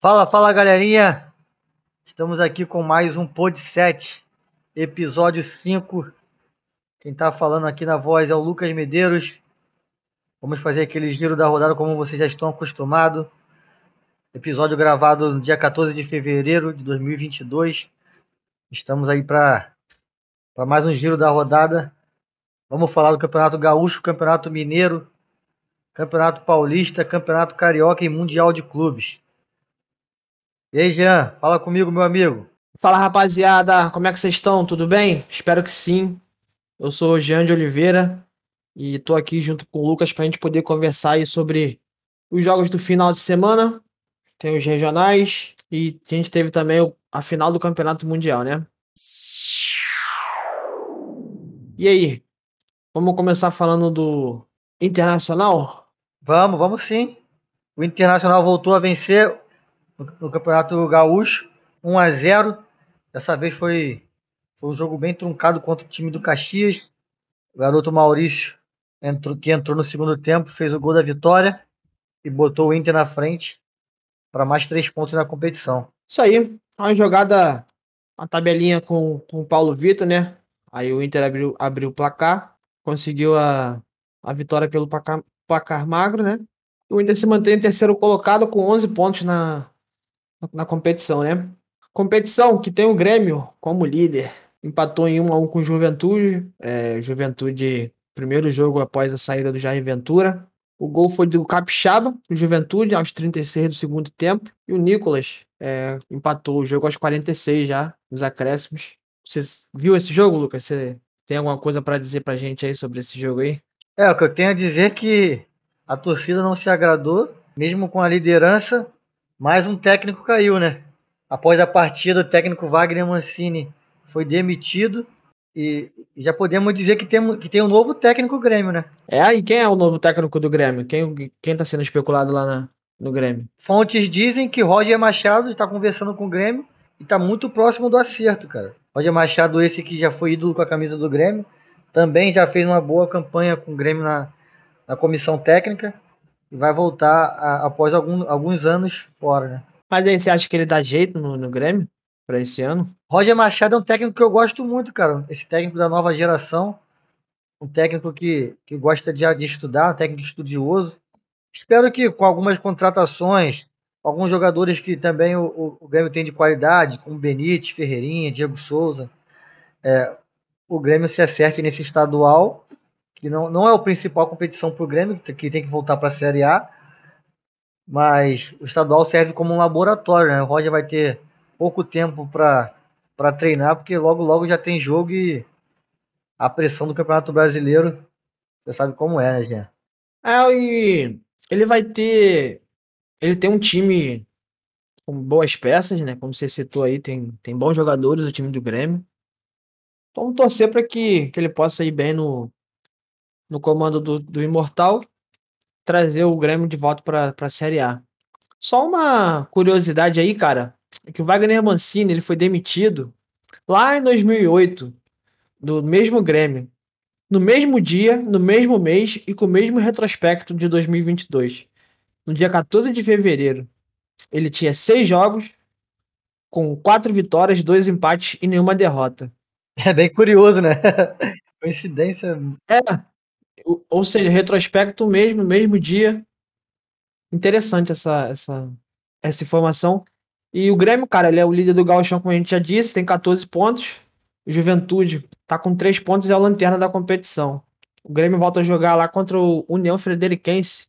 Fala, fala galerinha! Estamos aqui com mais um Pod 7, episódio 5. Quem está falando aqui na voz é o Lucas Medeiros. Vamos fazer aquele giro da rodada como vocês já estão acostumados. Episódio gravado no dia 14 de fevereiro de 2022. Estamos aí para mais um giro da rodada. Vamos falar do Campeonato Gaúcho, Campeonato Mineiro, Campeonato Paulista, Campeonato Carioca e Mundial de Clubes. E aí, Jean, fala comigo, meu amigo. Fala, rapaziada, como é que vocês estão? Tudo bem? Espero que sim. Eu sou o Jean de Oliveira e tô aqui junto com o Lucas pra gente poder conversar aí sobre os jogos do final de semana. Tem os regionais e a gente teve também a final do Campeonato Mundial, né? E aí? Vamos começar falando do Internacional? Vamos, vamos sim. O Internacional voltou a vencer no Campeonato Gaúcho, 1 a 0. Dessa vez foi, foi um jogo bem truncado contra o time do Caxias. O garoto Maurício, entrou, que entrou no segundo tempo, fez o gol da vitória e botou o Inter na frente para mais três pontos na competição. Isso aí, uma jogada, uma tabelinha com, com o Paulo Vitor, né? Aí o Inter abriu, abriu o placar, conseguiu a, a vitória pelo placar, placar magro, né? O Inter se mantém em terceiro colocado com 11 pontos na, na competição, né? Competição que tem o Grêmio como líder. Empatou em 1 a 1 com o Juventude. É, Juventude, primeiro jogo após a saída do Jair Ventura. O gol foi do Capixaba, do Juventude, aos 36 do segundo tempo. E o Nicolas é, empatou o jogo aos 46 já, nos acréscimos. Você viu esse jogo, Lucas? Você tem alguma coisa para dizer pra gente aí sobre esse jogo aí? É, o que eu tenho a dizer é que a torcida não se agradou, mesmo com a liderança, mais um técnico caiu, né? Após a partida, o técnico Wagner Mancini foi demitido e já podemos dizer que tem, que tem um novo técnico Grêmio, né? É, e quem é o novo técnico do Grêmio? Quem, quem tá sendo especulado lá na, no Grêmio? Fontes dizem que Roger Machado está conversando com o Grêmio e tá muito próximo do acerto, cara. Roger Machado, esse que já foi ídolo com a camisa do Grêmio, também já fez uma boa campanha com o Grêmio na, na comissão técnica e vai voltar a, após algum, alguns anos fora, né? Mas aí você acha que ele dá jeito no, no Grêmio para esse ano? Roger Machado é um técnico que eu gosto muito, cara. Esse técnico da nova geração. Um técnico que, que gosta de, de estudar, um técnico estudioso. Espero que com algumas contratações, alguns jogadores que também o, o, o Grêmio tem de qualidade, como Benítez, Ferreirinha, Diego Souza, é, o Grêmio se acerte nesse estadual que não, não é a principal competição para o Grêmio, que tem que voltar para a Série A, mas o estadual serve como um laboratório, né? O Roger vai ter pouco tempo para treinar, porque logo logo já tem jogo e a pressão do Campeonato Brasileiro, você sabe como é, né, Jean? É, e ele vai ter. Ele tem um time com boas peças, né? Como você citou aí, tem, tem bons jogadores o time do Grêmio. Então, vamos torcer para que, que ele possa ir bem no, no comando do, do Imortal, trazer o Grêmio de volta para a Série A. Só uma curiosidade aí, cara, é que o Wagner Mancini ele foi demitido lá em 2008 do mesmo Grêmio, no mesmo dia, no mesmo mês e com o mesmo retrospecto de 2022. No dia 14 de fevereiro, ele tinha seis jogos, com quatro vitórias, dois empates e nenhuma derrota. É bem curioso, né? Coincidência. É, ou seja, retrospecto mesmo, mesmo dia. Interessante essa, essa, essa informação. E o Grêmio, cara, ele é o líder do Gauchão, como a gente já disse, tem 14 pontos. Juventude tá com 3 pontos e é a lanterna da competição. O Grêmio volta a jogar lá contra o União Frederiquense,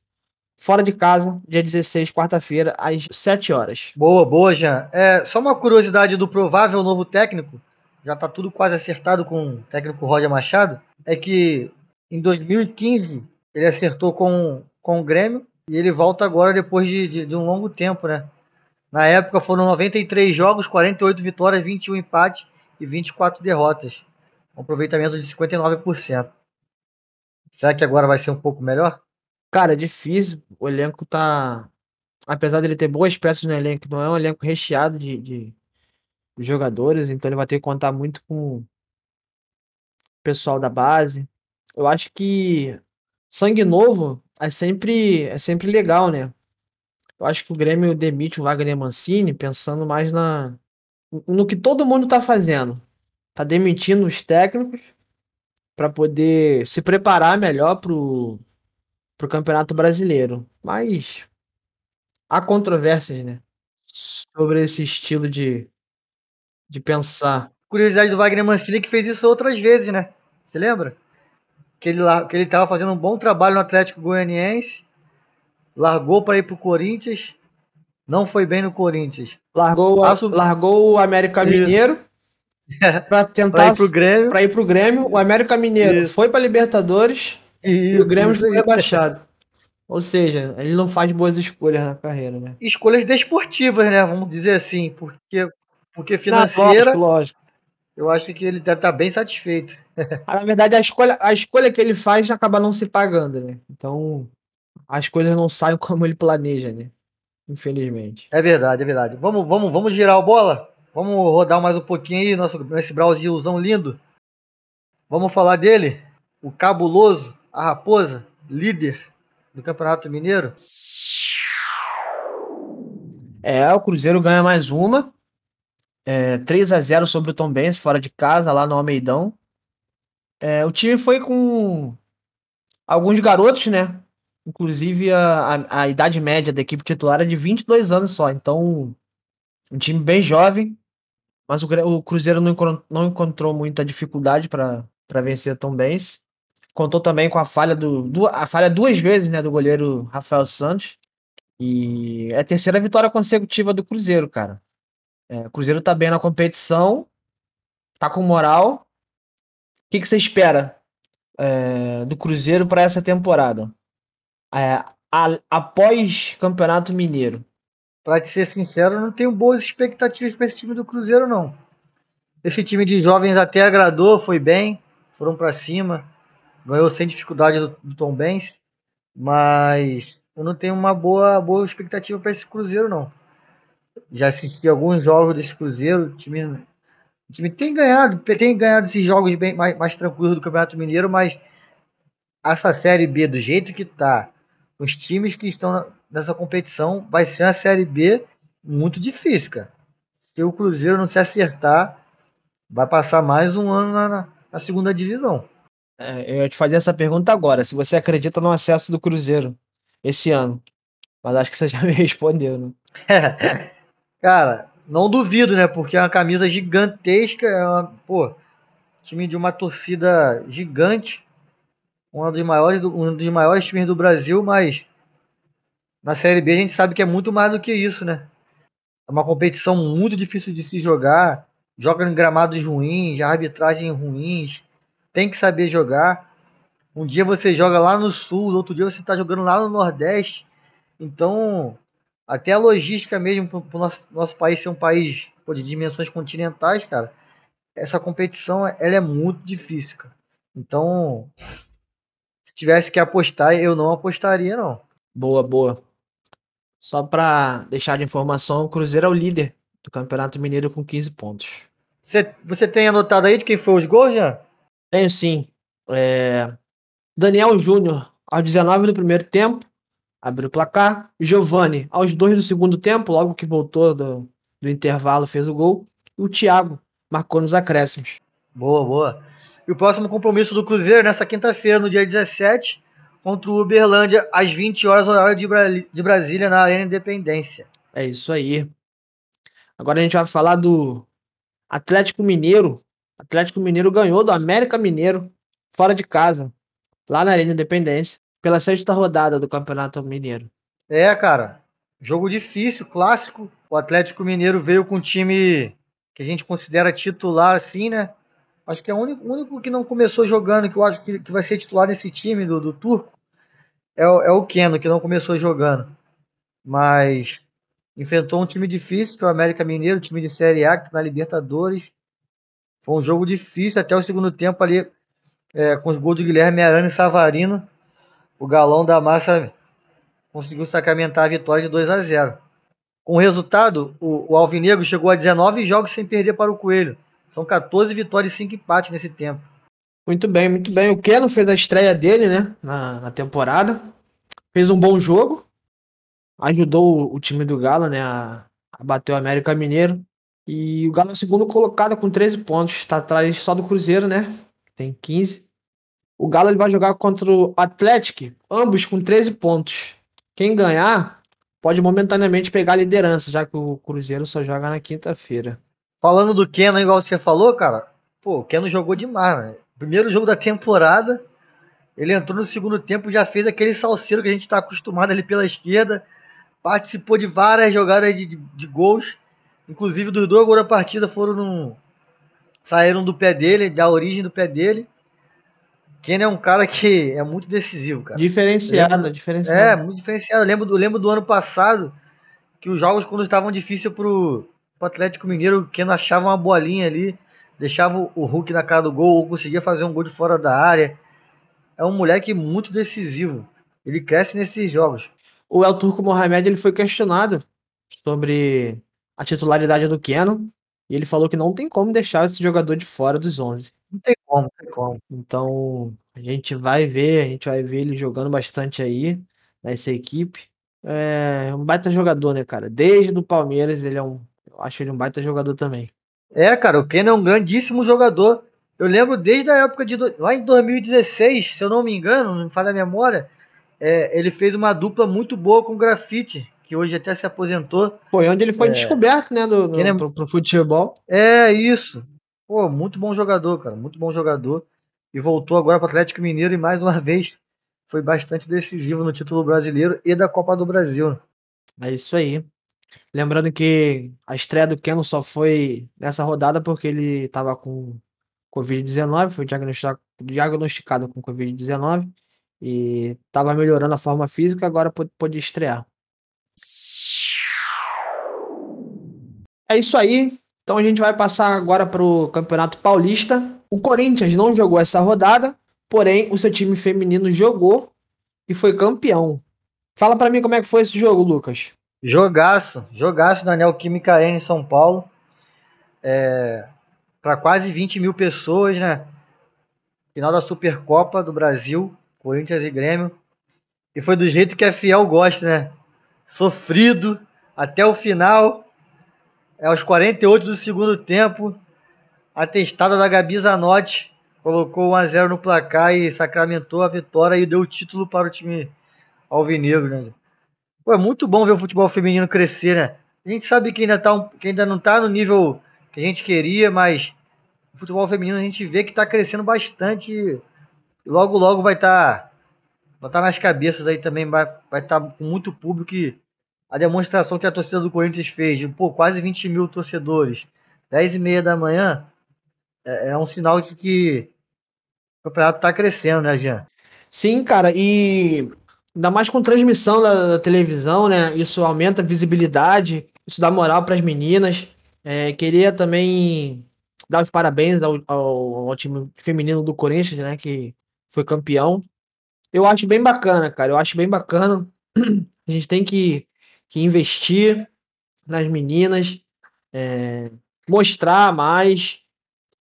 fora de casa, dia 16, quarta-feira, às 7 horas. Boa, boa, Jean. É, só uma curiosidade do provável novo técnico, já tá tudo quase acertado com o técnico Roger Machado, é que em 2015, ele acertou com, com o Grêmio e ele volta agora depois de, de, de um longo tempo, né? Na época foram 93 jogos, 48 vitórias, 21 empates e 24 derrotas. Um aproveitamento de 59%. Será que agora vai ser um pouco melhor? Cara, é difícil. O elenco tá. Apesar dele ter boas peças no elenco, não é um elenco recheado de, de jogadores, então ele vai ter que contar muito com o pessoal da base. Eu acho que sangue novo é sempre, é sempre legal, né? Eu acho que o Grêmio demite o Wagner Mancini pensando mais na no que todo mundo tá fazendo. Tá demitindo os técnicos para poder se preparar melhor pro, pro Campeonato Brasileiro. Mas há controvérsias, né? Sobre esse estilo de, de pensar. Curiosidade do Wagner Mancini que fez isso outras vezes, né? Você lembra? Que ele, que ele tava fazendo um bom trabalho no Atlético Goianiense largou para ir pro Corinthians, não foi bem no Corinthians. Largou, a, largou o América Isso. Mineiro para tentar para ir pro Grêmio. Para ir pro Grêmio, o América Mineiro Isso. foi para Libertadores Isso. e o Grêmio foi rebaixado. Ou seja, ele não faz boas escolhas na carreira, né? Escolhas desportivas, né? Vamos dizer assim, porque porque financeira. Não, lógico, lógico. Eu acho que ele deve estar bem satisfeito. Ah, na verdade, a escolha, a escolha que ele faz acaba não se pagando, né? Então, as coisas não saem como ele planeja, né? Infelizmente. É verdade, é verdade. Vamos, vamos, vamos girar a bola? Vamos rodar mais um pouquinho aí, nosso, esse Brasilzão lindo. Vamos falar dele? O cabuloso, a raposa, líder do Campeonato Mineiro. É, o Cruzeiro ganha mais uma. É, 3 a 0 sobre o Tom Benz, fora de casa, lá no Almeidão. É, o time foi com alguns garotos, né? Inclusive, a, a, a, idade média da equipe titular é de 22 anos só. Então, um time bem jovem. Mas o, o Cruzeiro não, não encontrou muita dificuldade para vencer Tom Benz. Contou também com a falha do, do, a falha duas vezes né, do goleiro Rafael Santos. E é a terceira vitória consecutiva do Cruzeiro, cara. É, o Cruzeiro tá bem na competição, tá com moral. O que, que você espera é, do Cruzeiro para essa temporada? é, a, após Campeonato Mineiro? Para ser sincero, não tenho boas expectativas para esse time do Cruzeiro, não. Esse time de jovens até agradou, foi bem, foram para cima, ganhou sem dificuldade do, do Tom Benz, mas eu não tenho uma boa, boa expectativa para esse Cruzeiro, não. Já assisti alguns jogos desse Cruzeiro, time, o time tem ganhado, tem ganhado esses jogos bem mais, mais tranquilos do Campeonato Mineiro, mas essa Série B do jeito que tá, os times que estão nessa competição vai ser uma Série B muito difícil, cara. Se o Cruzeiro não se acertar, vai passar mais um ano na, na segunda divisão. É, eu ia te fazer essa pergunta agora, se você acredita no acesso do Cruzeiro esse ano. Mas acho que você já me respondeu, né? Cara, não duvido, né? Porque é uma camisa gigantesca, é uma, pô, time de uma torcida gigante um dos maiores, um dos maiores times do Brasil, mas na Série B a gente sabe que é muito mais do que isso, né? É uma competição muito difícil de se jogar, joga em gramados ruins, arbitragem ruins, tem que saber jogar. Um dia você joga lá no sul, outro dia você está jogando lá no Nordeste. Então, até a logística mesmo para o nosso, nosso país ser um país pô, de dimensões continentais, cara, essa competição ela é muito difícil, cara. Então, tivesse que apostar, eu não apostaria, não. Boa, boa. Só para deixar de informação, o Cruzeiro é o líder do Campeonato Mineiro com 15 pontos. Você, você tem anotado aí de quem foi os gols, já? Tenho sim. É... Daniel Júnior, aos 19 do primeiro tempo, abriu o placar. Giovani, aos 2 do segundo tempo, logo que voltou do, do intervalo, fez o gol. E o Thiago marcou nos acréscimos. Boa, boa. E o próximo compromisso do Cruzeiro nessa quinta-feira, no dia 17, contra o Uberlândia, às 20 horas, horário de, Bra de Brasília, na Arena Independência. É isso aí. Agora a gente vai falar do Atlético Mineiro. Atlético Mineiro ganhou do América Mineiro, fora de casa, lá na Arena Independência, pela sexta rodada do Campeonato Mineiro. É, cara. Jogo difícil, clássico. O Atlético Mineiro veio com um time que a gente considera titular, assim, né? Acho que é o único, único que não começou jogando, que eu acho que, que vai ser titular nesse time do, do Turco, é, o, é o Keno, que não começou jogando. Mas enfrentou um time difícil, que é o América Mineiro, time de Série A, que está na Libertadores. Foi um jogo difícil até o segundo tempo ali, é, com os gols de Guilherme Arana e Savarino. O galão da massa conseguiu sacramentar a vitória de 2 a 0. Com o resultado, o, o Alvinegro chegou a 19 jogos sem perder para o Coelho. São 14 vitórias e 5 empates nesse tempo. Muito bem, muito bem. O Keno fez a estreia dele, né? Na, na temporada. Fez um bom jogo. ajudou o time do Galo, né, a, a bater o América Mineiro. E o Galo é o segundo colocado com 13 pontos, está atrás só do Cruzeiro, né? Tem 15. O Galo ele vai jogar contra o Atlético, ambos com 13 pontos. Quem ganhar pode momentaneamente pegar a liderança, já que o Cruzeiro só joga na quinta-feira. Falando do Keno, igual você falou, cara, pô, o Keno jogou demais, né? Primeiro jogo da temporada, ele entrou no segundo tempo, já fez aquele salseiro que a gente está acostumado ali pela esquerda, participou de várias jogadas de, de, de gols, inclusive dos dois gols da partida foram no, saíram do pé dele, da origem do pé dele. Keno é um cara que é muito decisivo, cara. Diferenciado, lembro, diferenciado. É, muito diferenciado. Eu lembro, eu lembro do ano passado que os jogos, quando estavam difíceis pro, pro Atlético Mineiro, o Keno achava uma bolinha ali, deixava o Hulk na cara do gol, ou conseguia fazer um gol de fora da área. É um moleque muito decisivo. Ele cresce nesses jogos. O El Turco Mohamed ele foi questionado sobre a titularidade do Keno e ele falou que não tem como deixar esse jogador de fora dos 11. Não tem como, não tem como. Então, a gente vai ver, a gente vai ver ele jogando bastante aí nessa equipe. É um baita jogador, né, cara? Desde o Palmeiras, ele é um. Eu acho ele um baita jogador também. É, cara, o Keno é um grandíssimo jogador. Eu lembro desde a época de. Lá em 2016, se eu não me engano, não me falha a memória, é, ele fez uma dupla muito boa com o Grafite, que hoje até se aposentou. Foi onde ele foi é, descoberto, né, do, é, pro, pro futebol. É, isso. Pô, muito bom jogador, cara, muito bom jogador. E voltou agora para o Atlético Mineiro e mais uma vez foi bastante decisivo no título brasileiro e da Copa do Brasil. É isso aí. Lembrando que a estreia do Keno só foi nessa rodada porque ele estava com Covid-19, foi diagnosticado, com Covid-19 e estava melhorando a forma física, agora pôde estrear. É isso aí. Então a gente vai passar agora para o Campeonato Paulista. O Corinthians não jogou essa rodada, porém o seu time feminino jogou e foi campeão. Fala para mim como é que foi esse jogo, Lucas. Jogaço, jogaço da Neoquímica Arena em São Paulo. É, para quase 20 mil pessoas, né? Final da Supercopa do Brasil, Corinthians e Grêmio. E foi do jeito que a Fiel gosta, né? sofrido até o final. É aos 48 do segundo tempo. A testada da Gabi Zanotti colocou 1x0 no placar e sacramentou a vitória e deu o título para o time alvinegro, né? Pô, é muito bom ver o futebol feminino crescer, né? A gente sabe que ainda, tá um, que ainda não está no nível que a gente queria, mas o futebol feminino a gente vê que está crescendo bastante. E logo, logo vai estar tá botar nas cabeças aí também vai estar vai tá com muito público e a demonstração que a torcida do Corinthians fez de pô, quase 20 mil torcedores, 10 e meia da manhã, é, é um sinal de que o campeonato está crescendo, né, Jean? Sim, cara, e ainda mais com transmissão da, da televisão, né? Isso aumenta a visibilidade, isso dá moral para as meninas. É, queria também dar os parabéns ao, ao, ao, time feminino do Corinthians, né? Que foi campeão. Eu acho bem bacana, cara. Eu acho bem bacana. A gente tem que, que investir nas meninas, é, mostrar mais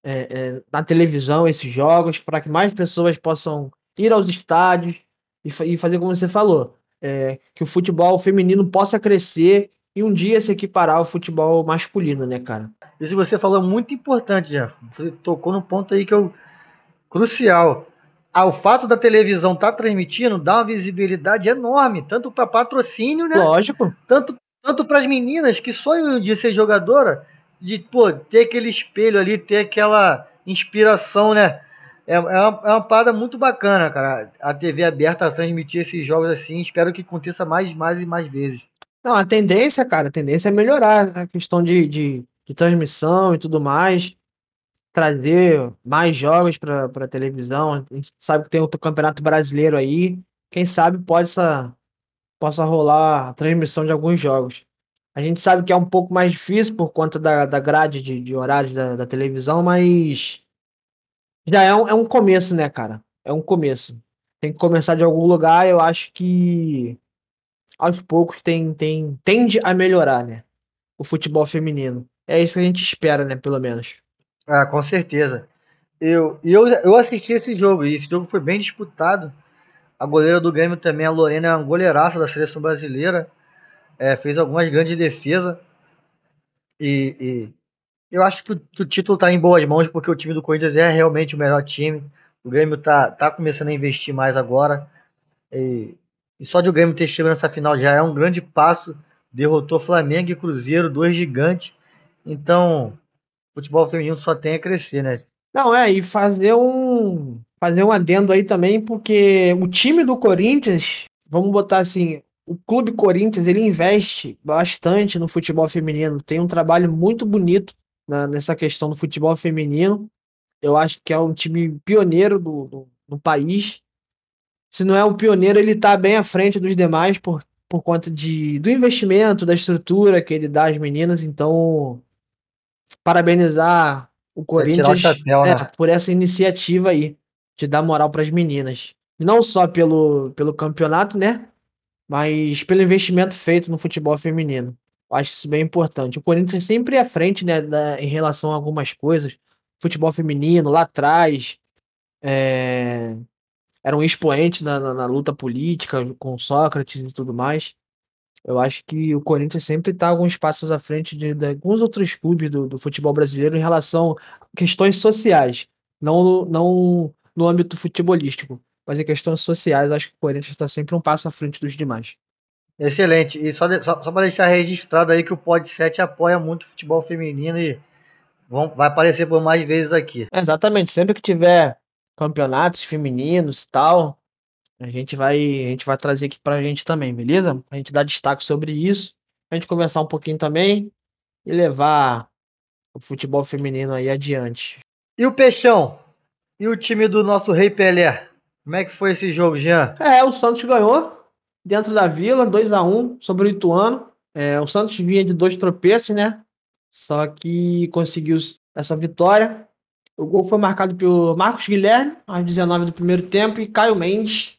é, é, na televisão esses jogos, para que mais pessoas possam ir aos estádios e, e fazer como você falou, é, que o futebol feminino possa crescer e um dia se equiparar ao futebol masculino, né, cara? Isso que você falou é muito importante, Jeff. Você tocou no ponto aí que eu crucial ah, o fato da televisão estar tá transmitindo dá uma visibilidade enorme, tanto para patrocínio, né? Lógico. Tanto, tanto para as meninas que sonham de ser jogadora, de pô, ter aquele espelho ali, ter aquela inspiração, né? É, é, uma, é uma parada muito bacana, cara. A TV aberta a transmitir esses jogos assim. Espero que aconteça mais, mais e mais vezes. Não, a tendência, cara, a tendência é melhorar a questão de, de, de transmissão e tudo mais trazer mais jogos para televisão. A gente sabe que tem outro campeonato brasileiro aí. Quem sabe possa, possa rolar a transmissão de alguns jogos. A gente sabe que é um pouco mais difícil por conta da, da grade de, de horários da, da televisão, mas já é um, é um começo, né, cara? É um começo. Tem que começar de algum lugar. Eu acho que aos poucos tem, tem, tende a melhorar, né? O futebol feminino. É isso que a gente espera, né? Pelo menos. Ah, com certeza. Eu, eu, eu assisti esse jogo e esse jogo foi bem disputado. A goleira do Grêmio também, a Lorena, é uma goleiraça da seleção brasileira. é, fez algumas grandes defesas. E, e eu acho que o, o título está em boas mãos, porque o time do Corinthians é realmente o melhor time. O Grêmio tá, tá começando a investir mais agora. E, e só de o Grêmio ter chegado nessa final já é um grande passo. Derrotou Flamengo e Cruzeiro, dois gigantes. Então, futebol feminino só tem a crescer, né? Não, é, e fazer um fazer um adendo aí também, porque o time do Corinthians, vamos botar assim, o Clube Corinthians, ele investe bastante no futebol feminino, tem um trabalho muito bonito na, nessa questão do futebol feminino. Eu acho que é um time pioneiro do, do, do país. Se não é um pioneiro, ele está bem à frente dos demais por, por conta de, do investimento, da estrutura que ele dá às meninas. Então, parabenizar o Corinthians o chapéu, é, né? por essa iniciativa aí de dar moral para as meninas. Não só pelo, pelo campeonato, né? Mas pelo investimento feito no futebol feminino. Eu acho isso bem importante. O Corinthians sempre é à frente, né, da, em relação a algumas coisas. Futebol feminino, lá atrás, é, era um expoente na, na, na, luta política com Sócrates e tudo mais. Eu acho que o Corinthians sempre está alguns passos à frente de, de alguns outros clubes do, do, futebol brasileiro em relação a questões sociais, não, não no âmbito futebolístico, mas em questões sociais, acho que o Corinthians está sempre um passo à frente dos demais. Excelente. E só, de, só, só para deixar registrado aí que o Pod 7 apoia muito o futebol feminino e vão, vai aparecer por mais vezes aqui. É, exatamente. Sempre que tiver campeonatos femininos e tal, a gente vai, a gente vai trazer aqui pra gente também, beleza? A gente dá destaque sobre isso, a gente conversar um pouquinho também e levar o futebol feminino aí adiante. E o Peixão? E o time do nosso Rei Pelé? Como é que foi esse jogo, Jean? É, o Santos ganhou dentro da Vila, 2 a 1 sobre o Ituano. É, o Santos vinha de dois tropeços, né? Só que conseguiu essa vitória. O gol foi marcado pelo Marcos Guilherme, aos 19 do primeiro tempo, e Caio Mendes,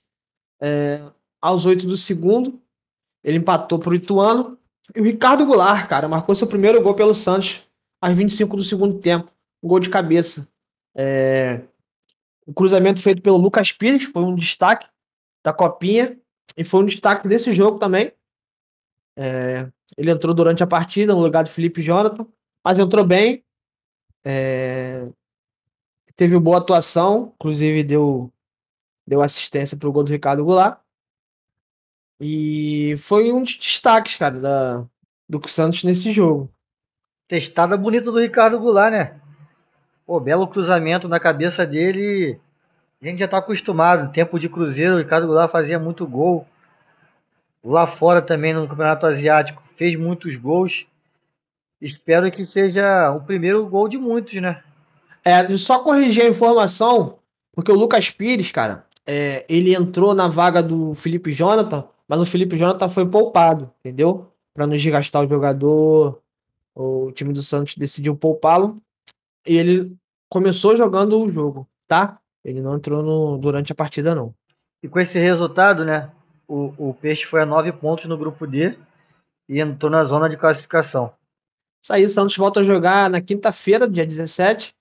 é, aos 8 do segundo, ele empatou para o Ituano. E o Ricardo Goulart, cara, marcou seu primeiro gol pelo Santos aos 25 do segundo tempo. Um gol de cabeça. É, o cruzamento feito pelo Lucas Pires foi um destaque da Copinha. E foi um destaque desse jogo também. É, ele entrou durante a partida no lugar do Felipe Jonathan, mas entrou bem. É, teve boa atuação, inclusive deu deu assistência para o gol do Ricardo Goulart. E foi um dos destaques, cara, da, do Santos nesse jogo. Testada bonita do Ricardo Goulart, né? Pô, belo cruzamento na cabeça dele. A gente já tá acostumado. Tempo de Cruzeiro, o Ricardo Goulart fazia muito gol. Lá fora também no Campeonato Asiático fez muitos gols. Espero que seja o primeiro gol de muitos, né? É, só corrigir a informação, porque o Lucas Pires, cara, é, ele entrou na vaga do Felipe Jonathan, mas o Felipe Jonathan foi poupado, entendeu? Para não desgastar o jogador, o time do Santos decidiu poupá-lo e ele começou jogando o jogo, tá? Ele não entrou no, durante a partida, não. E com esse resultado, né? O, o Peixe foi a nove pontos no grupo D e entrou na zona de classificação. Isso aí, o Santos volta a jogar na quinta-feira, dia 17,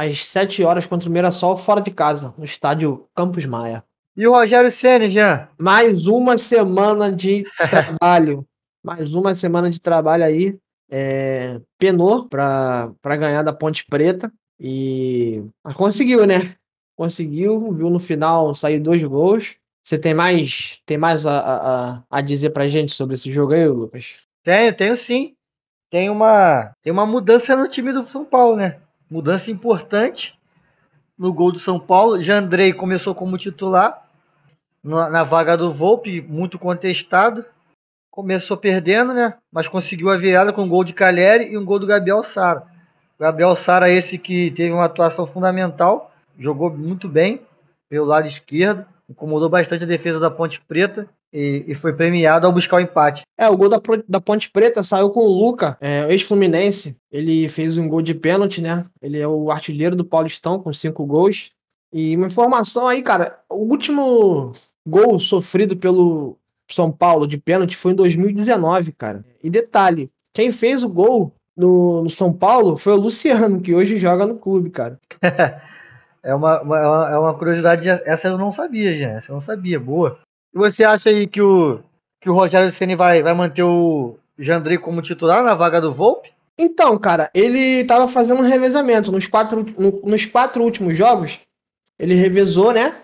às 7 horas contra o Mirassol, fora de casa, no estádio Campos Maia. E o Rogério Senna, já? Mais uma semana de trabalho. Mais uma semana de trabalho aí. É, penou para ganhar da Ponte Preta. E mas conseguiu, né? Conseguiu, viu no final sair dois gols. Você tem mais, tem mais a, a, a dizer pra gente sobre esse jogo aí, Lucas? Tenho, tenho sim. Tem uma, tem uma mudança no time do São Paulo, né? Mudança importante no gol do São Paulo. Jandrei começou como titular na, na vaga do Volpe, muito contestado. Começou perdendo, né? Mas conseguiu a virada com um gol de Caleri e um gol do Gabriel Sara. Gabriel Sara, esse que teve uma atuação fundamental, jogou muito bem pelo lado esquerdo, incomodou bastante a defesa da Ponte Preta e, e, foi premiado ao buscar o empate. É, o gol da, da Ponte Preta saiu com o Luca, é, ex-Fluminense. Ele fez um gol de pênalti, né? Ele é o artilheiro do Paulistão com cinco gols. E uma informação aí, cara: o último gol sofrido pelo São Paulo de pênalti foi em 2019, cara. E detalhe: quem fez o gol no, no São Paulo foi o Luciano, que hoje joga no clube, cara. é, uma, uma, é uma curiosidade, essa eu não sabia, já. Essa eu não sabia, boa. Você acha aí que o, que o Rogério Ceni vai, vai manter o Jandrei como titular na vaga do Volpe? Então, cara, ele tava fazendo um revezamento. Nos quatro, no, nos quatro últimos jogos, ele revezou, né?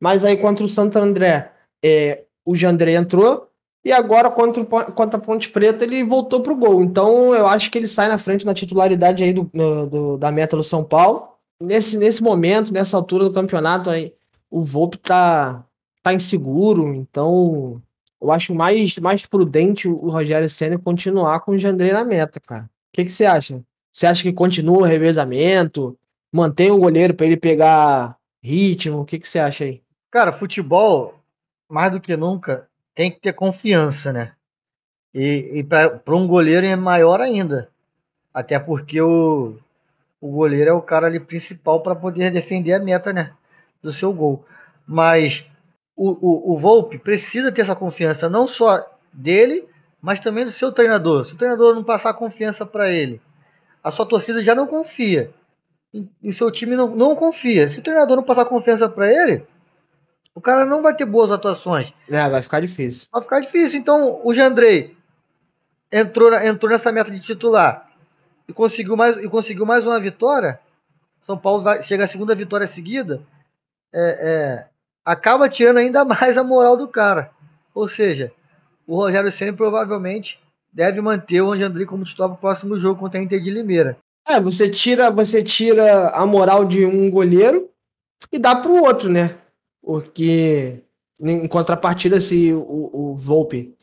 Mas aí contra o Santo André, é, o Jandrei entrou. E agora contra, contra a Ponte Preta, ele voltou pro gol. Então eu acho que ele sai na frente na titularidade aí do, do da meta do São Paulo. Nesse, nesse momento, nessa altura do campeonato, aí, o Volpe tá, tá inseguro. Então eu acho mais, mais prudente o Rogério Senna continuar com o Jandrei na meta, cara. O que, que você acha? Você acha que continua o revezamento? Mantém o goleiro para ele pegar ritmo? O que, que você acha aí? Cara, futebol, mais do que nunca, tem que ter confiança, né? E, e para um goleiro é maior ainda. Até porque o, o goleiro é o cara ali principal para poder defender a meta, né? Do seu gol. Mas o, o, o Volpe precisa ter essa confiança, não só dele, mas também do seu treinador. Se o treinador não passar confiança para ele, a sua torcida já não confia. E, o seu time não, não confia. Se o treinador não passar confiança para ele, o cara não vai ter boas atuações. É, vai ficar difícil. Vai ficar difícil. Então, o Jandrei entrou, entrou nessa meta de titular e conseguiu mais, e conseguiu mais uma vitória. São Paulo vai, chega a segunda vitória seguida. É, é, acaba tirando ainda mais a moral do cara. Ou seja, o Rogério Senna provavelmente deve manter o Anjandri como titular para o próximo jogo contra a Inter de Limeira. É, você tira, você tira a moral de um goleiro e dá para o outro, né? Porque em contrapartida, se o, o Volpe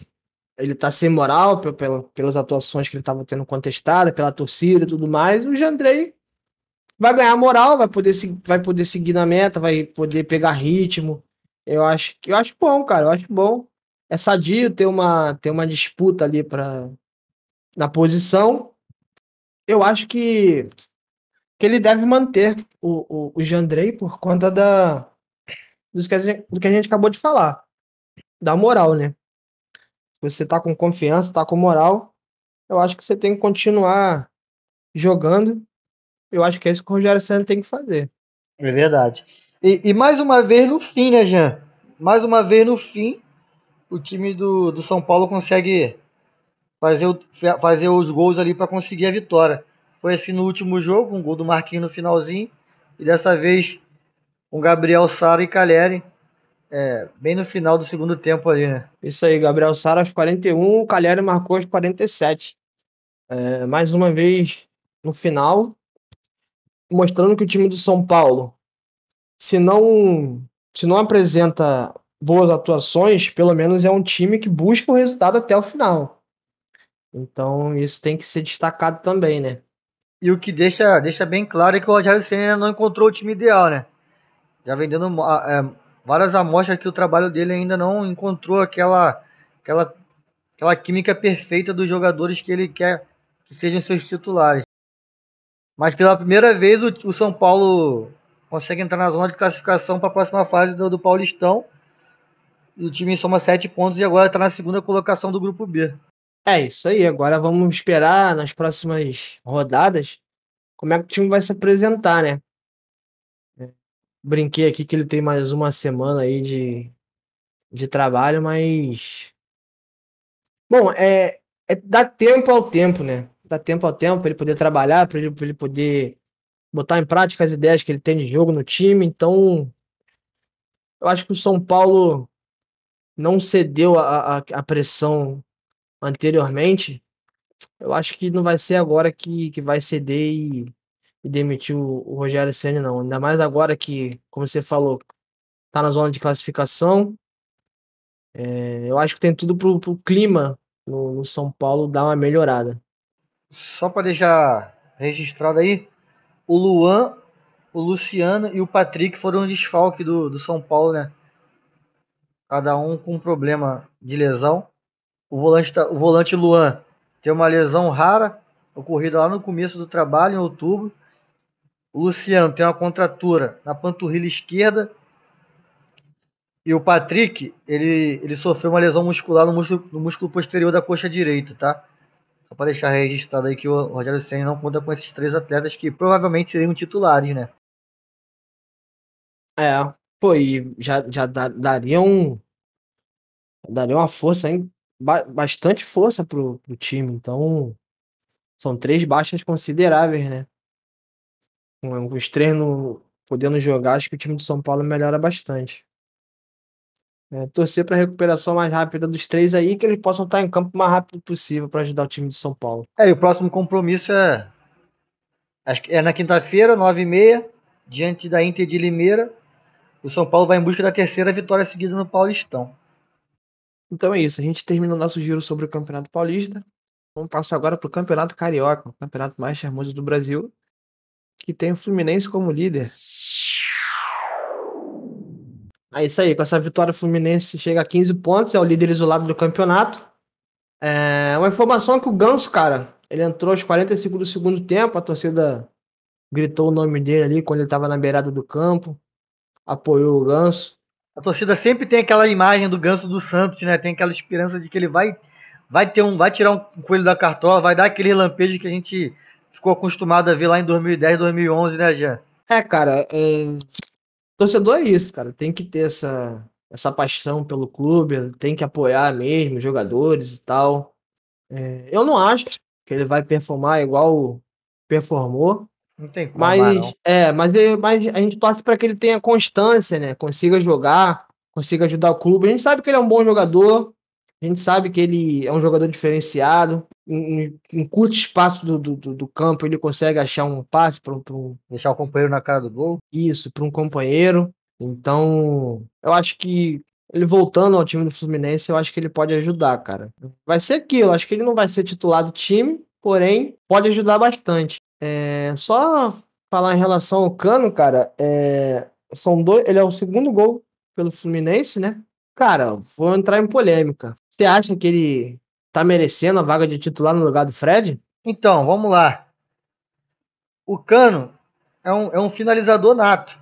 ele tá sem moral pela, pelas atuações que ele estava tendo contestada, pela torcida e tudo mais, o Jandrei vai ganhar moral, vai poder, vai poder seguir na meta, vai poder pegar ritmo. Eu acho, eu acho bom, cara. Eu acho bom. É sadio ter uma, ter uma disputa ali para na posição. Eu acho que, que ele deve manter o, o, o Jandrei por conta da, do, que gente, do que a gente acabou de falar. Da moral, né? Você tá com confiança, tá com moral. Eu acho que você tem que continuar jogando eu acho que é isso que o Rogério Senna tem que fazer. É verdade. E, e, mais uma vez no fim, né, Jean? Mais uma vez no fim, o time do, do São Paulo consegue fazer, o, fazer os gols ali para conseguir a vitória. Foi assim no último jogo, um gol do Marquinhos no finalzinho. E dessa vez, com Gabriel Sara e Caleri, é, bem no final do segundo tempo ali, né? Isso aí, Gabriel Sara aos 41, o Caleri marcou aos 47. É, mais uma vez no final, mostrando que o time do São Paulo, se não, se não apresenta boas atuações, pelo menos é um time que busca o resultado até o final. Então isso tem que ser destacado também, né? E o que deixa, deixa bem claro é que o Rogério Senna não encontrou o time ideal, né? Já vendendo é, várias amostras que o trabalho dele ainda não encontrou aquela, aquela, aquela química perfeita dos jogadores que ele quer que sejam seus titulares. Mas pela primeira vez o, o São Paulo consegue entrar na zona de classificação para a próxima fase do, do Paulistão. E o time soma sete pontos e agora está na segunda colocação do grupo B. É isso aí. Agora vamos esperar nas próximas rodadas como é que o time vai se apresentar, né? Brinquei aqui que ele tem mais uma semana aí de, de trabalho, mas. Bom, é, é dar tempo ao tempo, né? Dar tempo ao tempo para ele poder trabalhar, para ele, ele poder botar em prática as ideias que ele tem de jogo no time. Então, eu acho que o São Paulo não cedeu a pressão anteriormente. Eu acho que não vai ser agora que, que vai ceder e, e demitir o, o Rogério Senna, não. Ainda mais agora que, como você falou, tá na zona de classificação. É, eu acho que tem tudo pro, pro clima no, no São Paulo dar uma melhorada só para deixar registrado aí, o Luan, o Luciano e o Patrick foram desfalque do, do São Paulo, né? Cada um com um problema de lesão. O volante, tá, o volante Luan tem uma lesão rara, ocorrida lá no começo do trabalho, em outubro. O Luciano tem uma contratura na panturrilha esquerda. E o Patrick, ele, ele sofreu uma lesão muscular no músculo, no músculo posterior da coxa direita, tá? Só para deixar registrado aí que o Rogério Senna não conta com esses três atletas que provavelmente seriam titulares, né? É, pô, e já, já daria um. Daria uma força ba bastante força pro, pro time. Então, são três baixas consideráveis, né? Com os treinos podendo jogar, acho que o time do São Paulo melhora bastante. É, torcer para a recuperação mais rápida dos três aí, que eles possam estar em campo o mais rápido possível para ajudar o time de São Paulo. É, e o próximo compromisso é. Acho que é na quinta-feira, 9h30, diante da Inter de Limeira. O São Paulo vai em busca da terceira vitória seguida no Paulistão. Então é isso, a gente termina o nosso giro sobre o Campeonato Paulista. Vamos passar agora para o Campeonato Carioca, o campeonato mais charmoso do Brasil, que tem o Fluminense como líder. É isso aí, com essa vitória o Fluminense chega a 15 pontos, é o líder isolado do campeonato. É uma informação é que o Ganso, cara, ele entrou aos 45 do segundo tempo, a torcida gritou o nome dele ali quando ele estava na beirada do campo, apoiou o Ganso. A torcida sempre tem aquela imagem do Ganso do Santos, né? Tem aquela esperança de que ele vai vai ter um vai tirar um coelho da cartola, vai dar aquele lampejo que a gente ficou acostumado a ver lá em 2010, 2011, né, Jean? É, cara, é... torcedor é isso, cara. Tem que ter essa, essa paixão pelo clube, tem que apoiar mesmo os jogadores e tal. É... Eu não acho que ele vai performar igual performou. Não tem como, mas, não. é, mas, mas a gente torce para que ele tenha constância, né? Consiga jogar, consiga ajudar o clube. A gente sabe que ele é um bom jogador, a gente sabe que ele é um jogador diferenciado. Em, em curto espaço do, do, do, campo, ele consegue achar um passe para um. Deixar o companheiro na cara do gol. Isso, para um companheiro. Então, eu acho que ele voltando ao time do Fluminense, eu acho que ele pode ajudar, cara. Vai ser aquilo, acho que ele não vai ser titular do time, porém, pode ajudar bastante. É, só falar em relação ao Cano, cara, é, são dois, ele é o segundo gol pelo Fluminense, né? Cara, vou entrar em polêmica. Você acha que ele tá merecendo a vaga de titular no lugar do Fred? Então, vamos lá. O Cano é um, é um finalizador nato.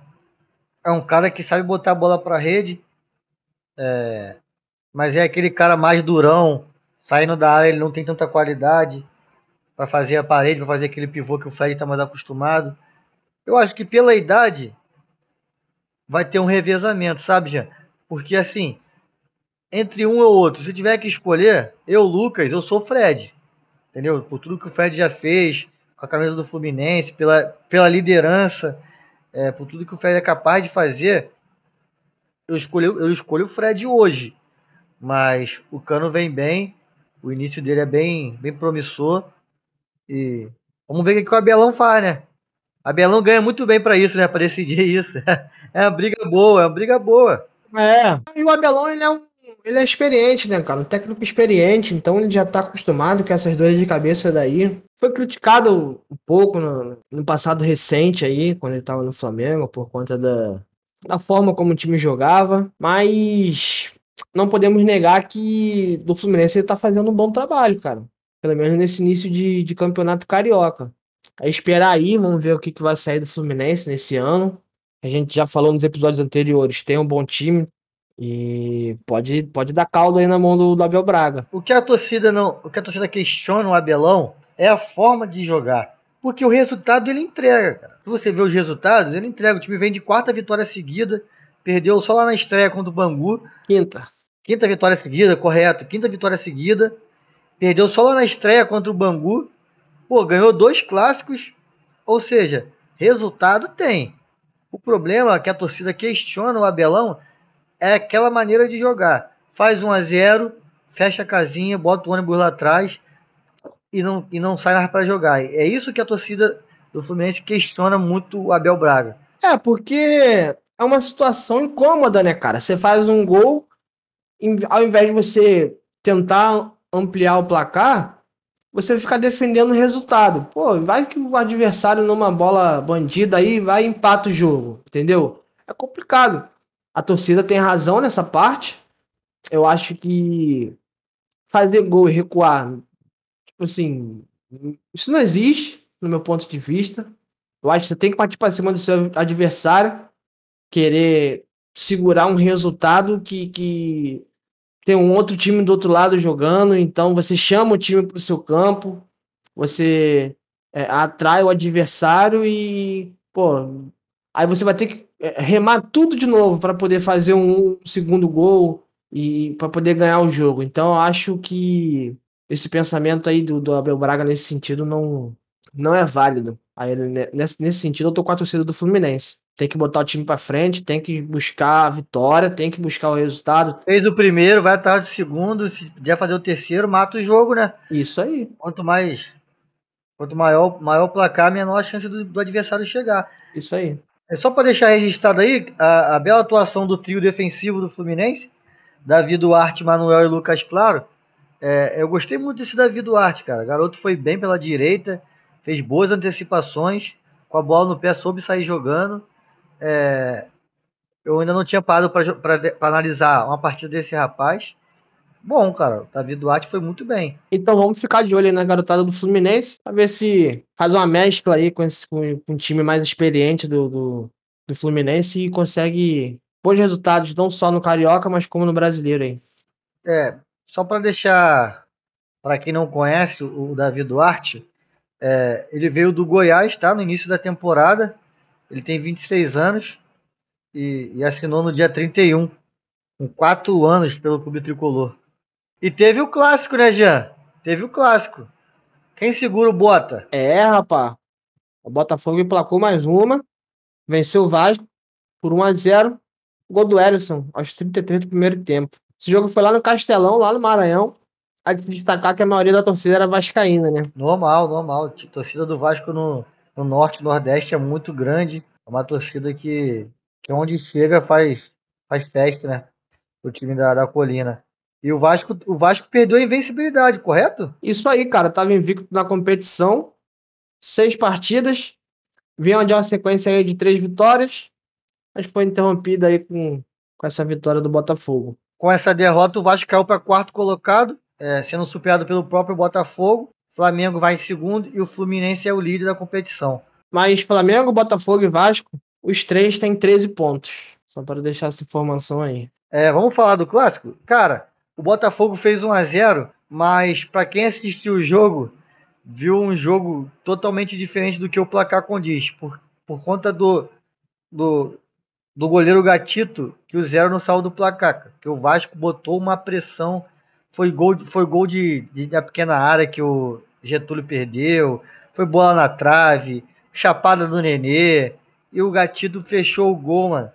É um cara que sabe botar a bola pra rede. É, mas é aquele cara mais durão. Saindo da área, ele não tem tanta qualidade para fazer a parede, para fazer aquele pivô que o Fred está mais acostumado. Eu acho que pela idade vai ter um revezamento, sabe, Jean? Porque assim, entre um ou outro. Se tiver que escolher, eu, Lucas, eu sou Fred. Entendeu? Por tudo que o Fred já fez com a camisa do Fluminense, pela, pela liderança, é, por tudo que o Fred é capaz de fazer, eu escolho, eu escolho o Fred hoje. Mas o Cano vem bem, o início dele é bem, bem promissor. E vamos ver o que o Abelão faz, né? Abelão ganha muito bem para isso, né? Para decidir isso. É uma briga boa, é uma briga boa. É. E o Abelão, ele é um ele é experiente, né, cara? Um técnico experiente, então ele já tá acostumado com essas dores de cabeça daí. Foi criticado um pouco no, no passado recente aí, quando ele tava no Flamengo, por conta da, da forma como o time jogava, mas não podemos negar que do Fluminense ele tá fazendo um bom trabalho, cara. Pelo menos nesse início de, de campeonato carioca. É esperar aí, vamos ver o que, que vai sair do Fluminense nesse ano. A gente já falou nos episódios anteriores, tem um bom time, e pode, pode dar caldo aí na mão do, do Abel Braga. O que a torcida não, o que a torcida questiona o Abelão é a forma de jogar. Porque o resultado ele entrega, cara. Se você vê os resultados, ele entrega. O time vem de quarta vitória seguida, perdeu só lá na estreia contra o Bangu. Quinta. Quinta vitória seguida, correto. Quinta vitória seguida. Perdeu só lá na estreia contra o Bangu. Pô, ganhou dois clássicos. Ou seja, resultado tem. O problema é que a torcida questiona o Abelão é aquela maneira de jogar. Faz 1 a 0 fecha a casinha, bota o ônibus lá atrás e não, e não sai mais para jogar. É isso que a torcida do Fluminense questiona muito o Abel Braga. É, porque é uma situação incômoda, né, cara? Você faz um gol, ao invés de você tentar ampliar o placar, você fica defendendo o resultado. Pô, vai que o adversário numa bola bandida aí vai e empata o jogo, entendeu? É complicado a torcida tem razão nessa parte. Eu acho que fazer gol e recuar, tipo assim, isso não existe, no meu ponto de vista. Eu acho que você tem que partir para cima do seu adversário, querer segurar um resultado que, que tem um outro time do outro lado jogando, então você chama o time para o seu campo, você é, atrai o adversário e, pô, aí você vai ter que remar tudo de novo para poder fazer um segundo gol. e para poder ganhar o jogo. Então eu acho que esse pensamento aí do, do Abel Braga nesse sentido não, não é válido. Aí, nesse, nesse sentido, eu tô com a torcida do Fluminense. Tem que botar o time para frente, tem que buscar a vitória, tem que buscar o resultado. Fez o primeiro, vai atrás do segundo, se puder fazer o terceiro, mata o jogo, né? Isso aí. Quanto mais quanto maior, maior o placar, menor a chance do, do adversário chegar. Isso aí. É só para deixar registrado aí a, a, bela atuação do trio defensivo do Fluminense, Davi Duarte, Manuel e Lucas Claro. É, eu gostei muito desse Davi Duarte, cara. O garoto foi bem pela direita, fez boas antecipações, com a bola no pé soube sair jogando. É, eu ainda não tinha parado para analisar uma partida desse rapaz. Bom, cara, o Davi Duarte foi muito bem. Então vamos ficar de olho aí na garotada do Fluminense, para ver se faz uma mescla aí com, esse, com, com um time mais experiente do, do, do Fluminense e consegue bons resultados, não só no Carioca, mas como no Brasileiro aí. É, só para deixar, para quem não conhece o Davi Duarte, é, ele veio do Goiás, tá? No início da temporada. Ele tem 26 anos e, e assinou no dia 31, com 4 anos pelo Clube Tricolor. E teve o clássico, né, Jean? Teve o clássico. Quem segura o Bota? É, rapaz. O Botafogo emplacou mais uma. Venceu o Vasco por 1 a 0 Gol do Ellison, aos 33 do primeiro tempo. Esse jogo foi lá no Castelão, lá no Maranhão. A de destacar que a maioria da torcida era vascaína, né? Normal, normal. A torcida do Vasco no, no norte e nordeste é muito grande. É uma torcida que, que onde chega faz, faz festa, né? O time da, da colina. E o Vasco, o Vasco perdeu a invencibilidade, correto? Isso aí, cara. Tava invicto na competição. Seis partidas. Vinha de uma sequência aí de três vitórias. Mas foi interrompida aí com, com essa vitória do Botafogo. Com essa derrota, o Vasco caiu para quarto colocado é, sendo superado pelo próprio Botafogo. Flamengo vai em segundo e o Fluminense é o líder da competição. Mas Flamengo, Botafogo e Vasco, os três têm 13 pontos. Só para deixar essa informação aí. É, vamos falar do clássico? Cara, o Botafogo fez 1 a 0 mas para quem assistiu o jogo, viu um jogo totalmente diferente do que o placar condiz. Por, por conta do, do, do goleiro Gatito, que o zero não saiu do placar. Que o Vasco botou uma pressão foi gol, foi gol de, de, da pequena área que o Getúlio perdeu. Foi bola na trave. Chapada do Nenê. E o Gatito fechou o gol, mano.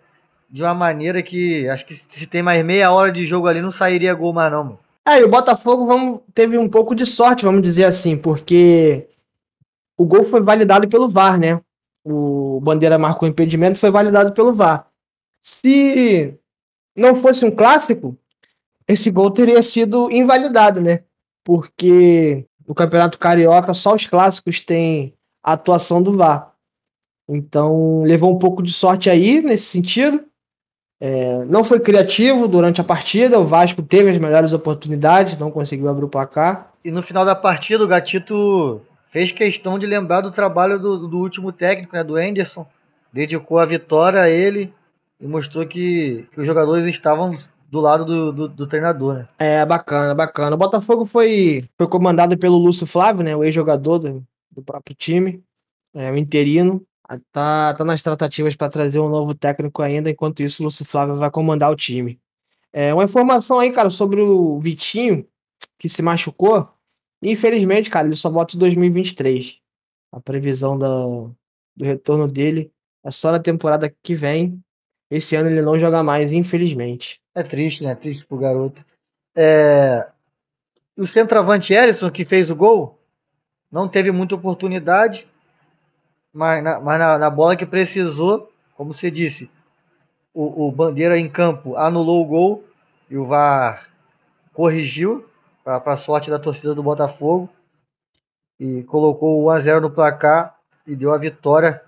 De uma maneira que acho que se tem mais meia hora de jogo ali, não sairia gol mais, não, mano. É, e o Botafogo vamos, teve um pouco de sorte, vamos dizer assim, porque o gol foi validado pelo VAR, né? O Bandeira marcou impedimento foi validado pelo VAR. Se não fosse um clássico, esse gol teria sido invalidado, né? Porque no Campeonato Carioca só os clássicos têm a atuação do VAR. Então levou um pouco de sorte aí nesse sentido. É, não foi criativo durante a partida, o Vasco teve as melhores oportunidades, não conseguiu abrir o placar. E no final da partida, o Gatito fez questão de lembrar do trabalho do, do último técnico, né, do Anderson. Dedicou a vitória a ele e mostrou que, que os jogadores estavam do lado do, do, do, treinador, né? É, bacana, bacana. O Botafogo foi, foi comandado pelo Lúcio Flávio, né? O ex-jogador do, do próprio time, é, o interino. Tá, tá nas tratativas para trazer um novo técnico ainda, enquanto isso o Lúcio Flávio vai comandar o time. É, uma informação aí, cara, sobre o Vitinho, que se machucou. Infelizmente, cara, ele só volta em 2023. A previsão do, do retorno dele é só na temporada que vem. Esse ano ele não joga mais, infelizmente. É triste, né? Triste pro garoto. É... O centroavante Erison, que fez o gol, não teve muita oportunidade, mas na, mas na, na bola que precisou, como você disse, o, o, Bandeira em campo anulou o gol e o VAR corrigiu para a sorte da torcida do Botafogo e colocou o 1x0 no placar e deu a vitória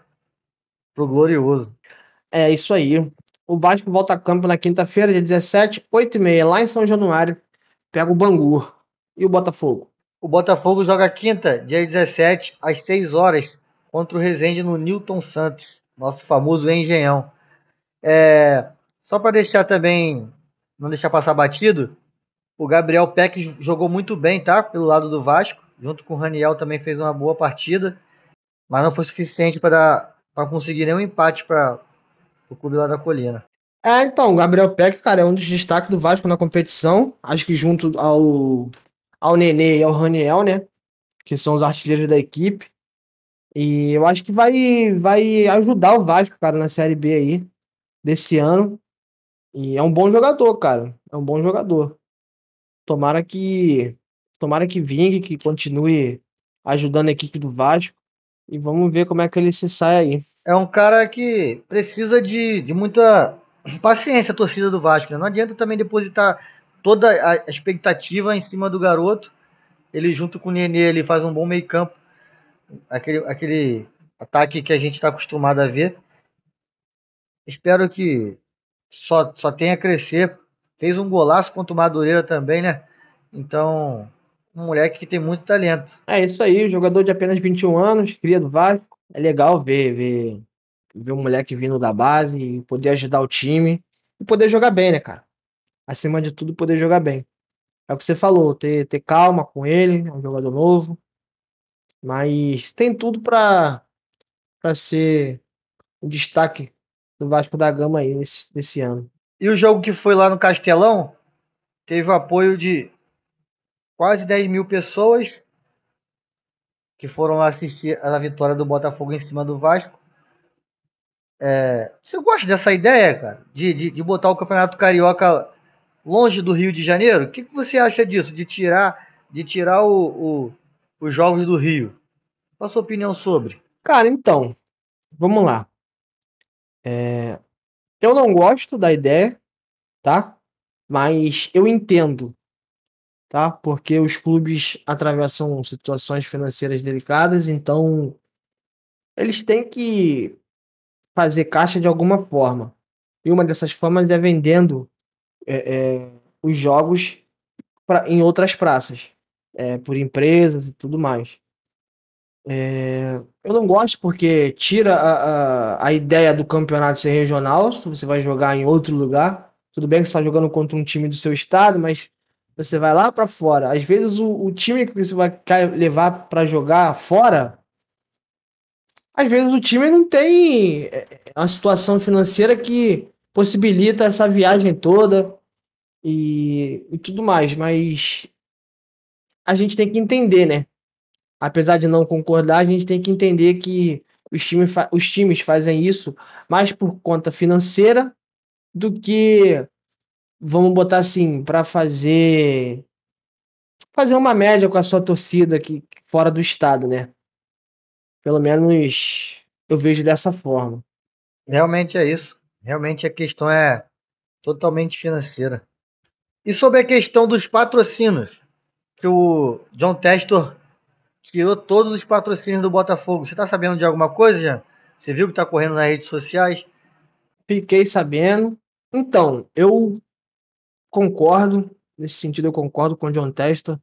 pro Glorioso. É isso aí. O Vasco volta a campo na quinta-feira, dia 17, 8 e meia, lá em São Januário. Pega o Bangu. E o Botafogo? O Botafogo joga quinta, dia 17, às 6 horas, contra o Resende no Newton Santos, nosso famoso Engenhão. É, só para deixar também, não deixar passar batido, o Gabriel Peck jogou muito bem, tá? Pelo lado do Vasco, junto com o Raniel também fez uma boa partida, mas não foi suficiente para conseguir nenhum empate para o clube lá da colina. É, então, o Gabriel Peck, cara, é um dos destaques do Vasco na competição. Acho que junto ao, ao Nenê e ao Raniel, né? Que são os artilheiros da equipe. E eu acho que vai, vai ajudar o Vasco, cara, na Série B aí, desse ano. E é um bom jogador, cara. É um bom jogador. Tomara que. Tomara que vingue, que continue ajudando a equipe do Vasco. E vamos ver como é que ele se sai aí. É um cara que precisa de, de muita paciência, a torcida do Vasco. Né? Não adianta também depositar toda a expectativa em cima do garoto. Ele, junto com o Nenê, ele faz um bom meio-campo. Aquele, aquele ataque que a gente está acostumado a ver. Espero que só, só tenha a crescer. Fez um golaço contra o Madureira também, né? Então, um moleque que tem muito talento. É isso aí, jogador de apenas 21 anos, cria do Vasco. É legal ver, ver, ver um moleque vindo da base e poder ajudar o time e poder jogar bem, né, cara? Acima de tudo, poder jogar bem. É o que você falou, ter, ter calma com ele, é um jogador novo. Mas tem tudo para ser o destaque do Vasco da Gama aí nesse, nesse ano. E o jogo que foi lá no Castelão teve o apoio de quase 10 mil pessoas que foram lá assistir a vitória do Botafogo em cima do Vasco. É, você gosta dessa ideia, cara? De, de, de, botar o Campeonato Carioca longe do Rio de Janeiro? O que, que você acha disso? De tirar, de tirar o, o, os jogos do Rio? Qual a sua opinião sobre? Cara, então, vamos lá. É, eu não gosto da ideia, tá? Mas eu entendo tá? Porque os clubes atravessam situações financeiras delicadas, então eles têm que fazer caixa de alguma forma. E uma dessas formas é vendendo é, é, os jogos pra, em outras praças, é, por empresas e tudo mais. É, eu não gosto porque tira a, a, a, ideia do campeonato ser regional, se você vai jogar em outro lugar. Tudo bem que você está jogando contra um time do seu estado, mas você vai lá para fora. Às vezes o, o, time que você vai levar para jogar fora, às vezes o time não tem é, uma situação financeira que possibilita essa viagem toda e, e tudo mais. Mas a gente tem que entender, né? Apesar de não concordar, a gente tem que entender que os times, os times fazem isso mais por conta financeira do que vamos botar assim, para fazer fazer uma média com a sua torcida aqui fora do estado, né? Pelo menos eu vejo dessa forma. Realmente é isso. Realmente a questão é totalmente financeira. E sobre a questão dos patrocínios, que o John Testor tirou todos os patrocínios do Botafogo. Você está sabendo de alguma coisa, já? Você viu que está correndo nas redes sociais? Fiquei sabendo. Então, eu concordo, nesse sentido eu concordo com o John Testa.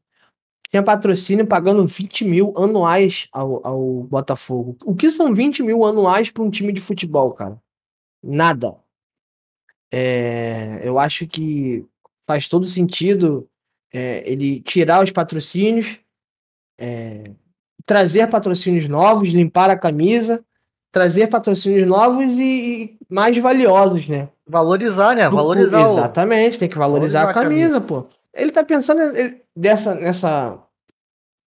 Tinha patrocínio pagando 20 mil anuais ao, ao Botafogo. O que são 20 mil anuais para um time de futebol, cara? Nada. É, eu acho que faz todo sentido é, ele tirar os patrocínios, é, trazer patrocínios novos, limpar a camisa, trazer patrocínios novos e, e mais valiosos, né? Valorizar, né? Valorizar. Exatamente, tem que valorizar, valorizar a, camisa, a, camisa, pô. Ele tá pensando ele, dessa, nessa,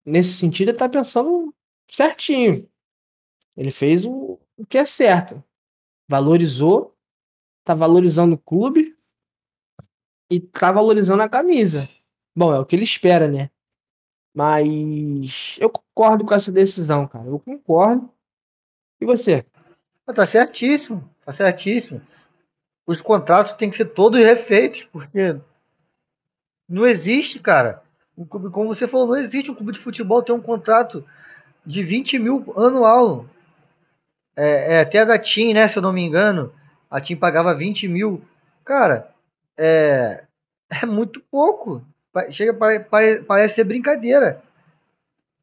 nesse sentido, ele tá pensando certinho. Ele fez o, o que é certo. Valorizou, tá valorizando o clube e tá valorizando a camisa. Bom, é o que ele espera, né? Mas eu concordo com essa decisão, cara. Eu concordo. E você? Tá certíssimo, tá certíssimo os contratos têm que ser todos refeitos, porque não existe, cara. Um clube, como você falou, não existe um clube de futebol ter um contrato de 20 mil anual. É, é, até a da TIM, né? Se eu não me engano, a TIM pagava 20 mil. Cara, é, é muito pouco. Chega, parece, parece ser brincadeira.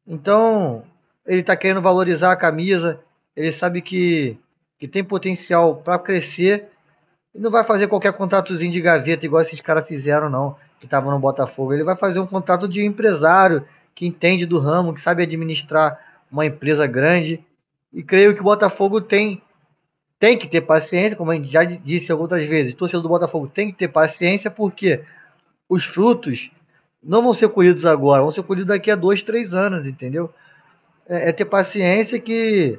Então, ele está querendo valorizar a camisa. Ele sabe que, que tem potencial para crescer ele não vai fazer qualquer contratozinho de gaveta igual esses caras fizeram, não, que estavam no Botafogo. Ele vai fazer um contrato de empresário que entende do ramo, que sabe administrar uma empresa grande. E creio que o Botafogo tem tem que ter paciência, como a gente já disse outras vezes, torcedor do Botafogo tem que ter paciência, porque os frutos não vão ser colhidos agora, vão ser colhidos daqui a dois, três anos, entendeu? É, é ter paciência que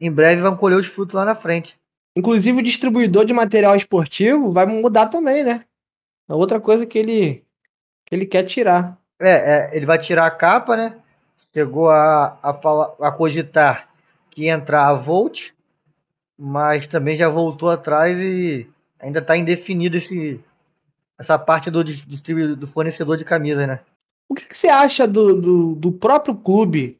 em breve vão colher os frutos lá na frente. Inclusive o distribuidor de material esportivo vai mudar também, né? É outra coisa que ele, que ele quer tirar. É, é, ele vai tirar a capa, né? Chegou a, a, a cogitar que ia entrar a Volt, mas também já voltou atrás e ainda está indefinido esse, essa parte do, do fornecedor de camisa, né? O que, que você acha do, do, do, próprio clube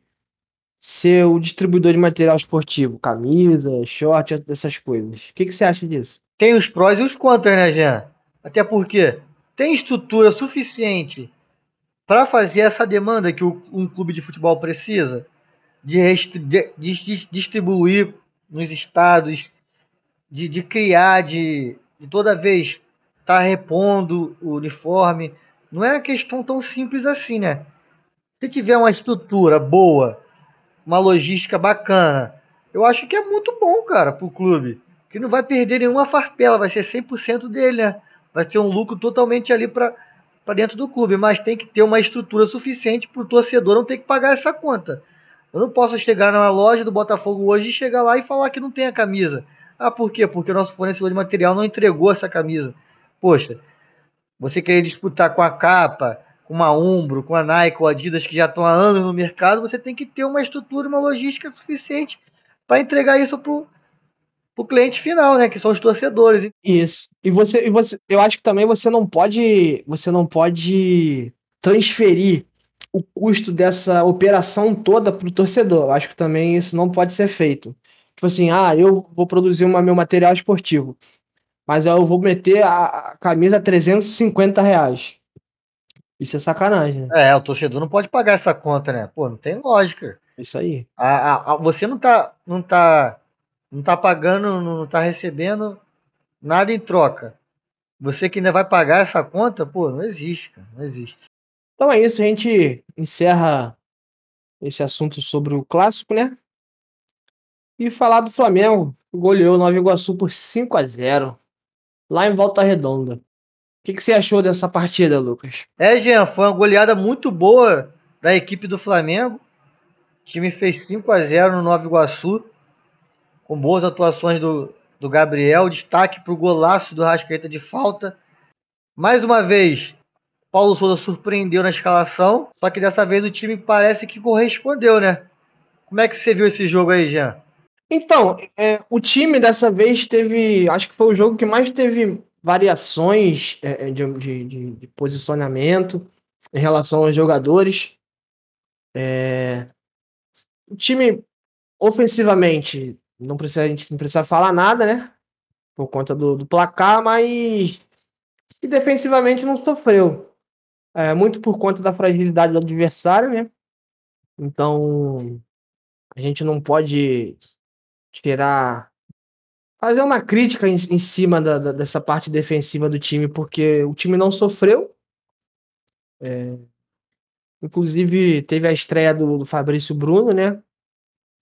ser o distribuidor de material esportivo? Camisa, short, essas coisas. O que, que você acha disso? Tem os prós e os contras, né, Jean? Até porque tem estrutura suficiente para fazer essa demanda que um clube de futebol precisa de, de, de distribuir nos estados, de, de criar, de, de toda vez tá repondo o uniforme. Não é uma questão tão simples assim, né? Se tiver uma estrutura boa, uma logística bacana, eu acho que é muito bom, cara, para o clube. Que não vai perder nenhuma farpela, vai ser 100% dele, né? Vai ter um lucro totalmente ali para dentro do clube, mas tem que ter uma estrutura suficiente para o torcedor não ter que pagar essa conta. Eu não posso chegar na loja do Botafogo hoje e chegar lá e falar que não tem a camisa. Ah, por quê? Porque o nosso fornecedor de material não entregou essa camisa. Poxa, você querer disputar com a capa, com uma Umbro, com a Nike ou Adidas que já estão há anos no mercado, você tem que ter uma estrutura, uma logística suficiente para entregar isso para o cliente final, né? Que são os torcedores. Isso. E você, e você, eu acho que também você não pode, você não pode transferir o custo dessa operação toda para o torcedor. Eu acho que também isso não pode ser feito. Tipo assim, ah, eu vou produzir uma, meu material esportivo, mas eu vou meter a, camisa a 350 reais. Isso é sacanagem. Né? É, o torcedor não pode pagar essa conta, né? Pô, não tem lógica. Isso aí. A, a, a, você não tá, não tá, não tá pagando, não tá recebendo nada em troca. Você que ainda vai pagar essa conta, pô, não existe, cara, não existe. Então é isso, a gente encerra esse assunto sobre o clássico, né? E falar do Flamengo, goleou o Nova Iguaçu por 5 a 0 lá em Volta Redonda. O que, que você achou dessa partida, Lucas? É, Jean, foi uma goleada muito boa da equipe do Flamengo. O time fez 5 a 0 no Nova Iguaçu, com boas atuações do, do Gabriel, destaque para o golaço do Rascaeta de falta. Mais uma vez, Paulo Souza surpreendeu na escalação, só que dessa vez o time parece que correspondeu, né? Como é que você viu esse jogo aí, Jean? Então, é, o time dessa vez teve. Acho que foi o jogo que mais teve variações é, é de, de, de, posicionamento em relação aos jogadores. É, o time, ofensivamente, não precisa, a gente não precisa falar nada, né? Por conta do, do placar, mas. E defensivamente não sofreu é, muito por conta da fragilidade do adversário, né? Então, a gente não pode tirar. fazer uma crítica em, em cima da, da, dessa parte defensiva do time, porque o time não sofreu. É, inclusive, teve a estreia do, do Fabrício Bruno, né?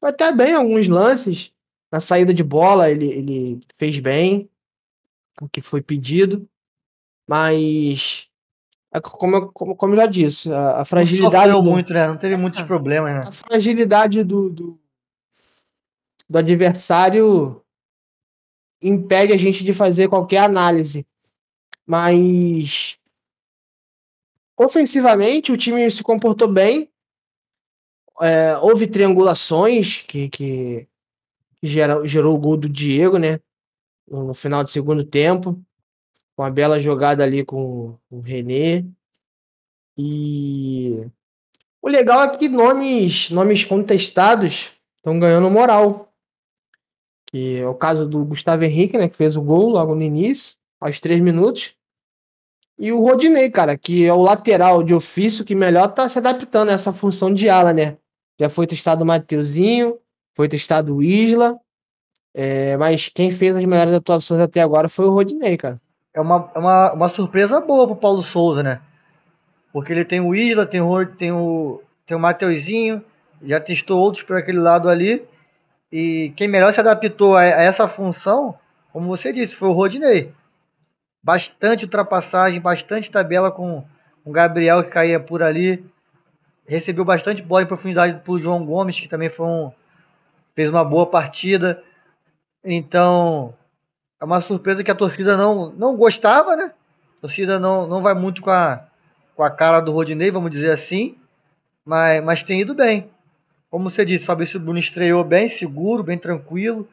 Foi até bem alguns lances. Na saída de bola, ele, ele fez bem o que foi pedido, mas é como, como, como eu já disse, a, a fragilidade. Não do, muito, né? Não teve muitos é. problemas, né? A fragilidade do, do, do adversário impede a gente de fazer qualquer análise. Mas ofensivamente o time se comportou bem. É, houve triangulações que, que, gera, gerou o gol do Diego, né? No, no final do segundo tempo uma bela jogada ali com o René. E o legal é que nomes, nomes contestados estão ganhando moral. Que é o caso do Gustavo Henrique, né, que fez o gol logo no início, aos três minutos. E o Rodinei, cara, que é o lateral de ofício que melhor tá se adaptando a essa função de ala, né? Já foi testado o Mateuzinho, foi testado o Isla, é, mas quem fez as melhores atuações até agora foi o Rodinei, cara é uma, é uma, uma surpresa boa pro Paulo Souza, né? Porque ele tem o Isla, tem o, tem o, tem o Mateuzinho, já testou outros por aquele lado ali. E quem melhor se adaptou a, essa função, como você disse, foi o Rodinei. Bastante ultrapassagem, bastante tabela com o Gabriel que caía por ali. Recebeu bastante bola em profundidade para o João Gomes, que também foi um, fez uma boa partida. Então, é uma surpresa que a torcida não, não gostava, né? A torcida não, não vai muito com a, com a cara do Rodinei, vamos dizer assim, mas, mas tem ido bem. Como você disse, Fabrício Bruno estreou bem, seguro, bem tranquilo,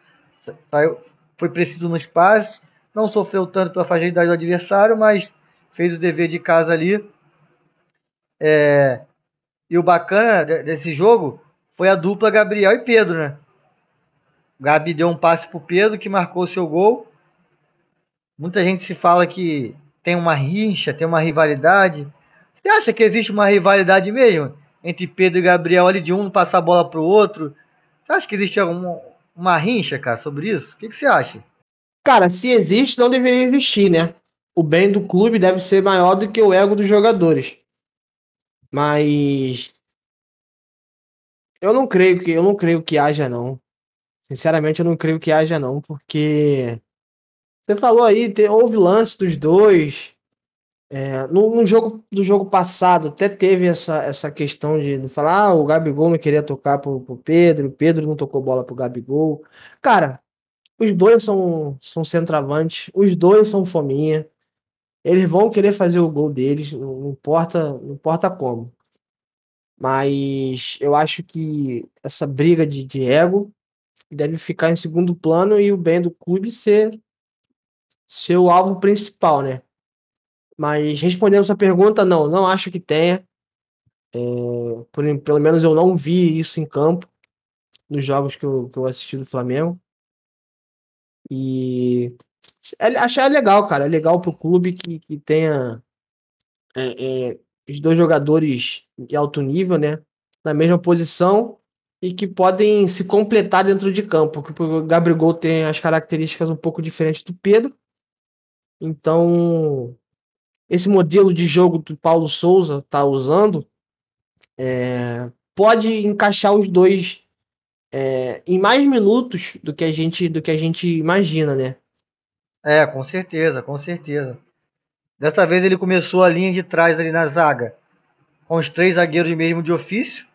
saiu, foi preciso no espaço, não sofreu tanto pela fragilidade do adversário, mas fez o dever de casa ali. É, e o bacana desse jogo foi a dupla Gabriel e Pedro, né? O Gabi deu um passe pro Pedro que marcou seu gol. Muita gente se fala que tem uma rixa, tem uma rivalidade. Você acha que existe uma rivalidade mesmo entre Pedro e Gabriel ali de um passar a bola pro outro? Você acha que existe alguma uma rincha, cara, sobre isso? O que, que você acha? Cara, se existe, não deveria existir, né? O bem do clube deve ser maior do que o ego dos jogadores. Mas eu não creio que eu não creio que haja não. Sinceramente, eu não creio que haja não, porque você falou aí, te, houve lance dos dois. É, no, no, jogo do jogo passado até teve essa, essa questão de, de falar, ah, o Gabigol não queria tocar pro, pro Pedro, o Pedro não tocou bola pro Gabigol. Cara, os dois são, são centroavantes, os dois são fominha. Eles vão querer fazer o gol deles, não importa, não importa como. Mas eu acho que essa briga de, de ego deve ficar em segundo plano e o bem do clube ser seu alvo principal, né? Mas respondendo essa pergunta, não, não acho que tenha. É, por, pelo menos eu não vi isso em campo nos jogos que eu, que eu assisti do Flamengo. E é, achar legal, cara. É legal pro clube que, que tenha é, é, os dois jogadores de alto nível, né? Na mesma posição e que podem se completar dentro de campo. Porque o Gabriel tem as características um pouco diferentes do Pedro. Então, esse modelo de jogo que o Paulo Souza está usando é, pode encaixar os dois é, em mais minutos do que a gente do que a gente imagina, né? É, com certeza, com certeza. Dessa vez ele começou a linha de trás ali na zaga, com os três zagueiros mesmo de ofício.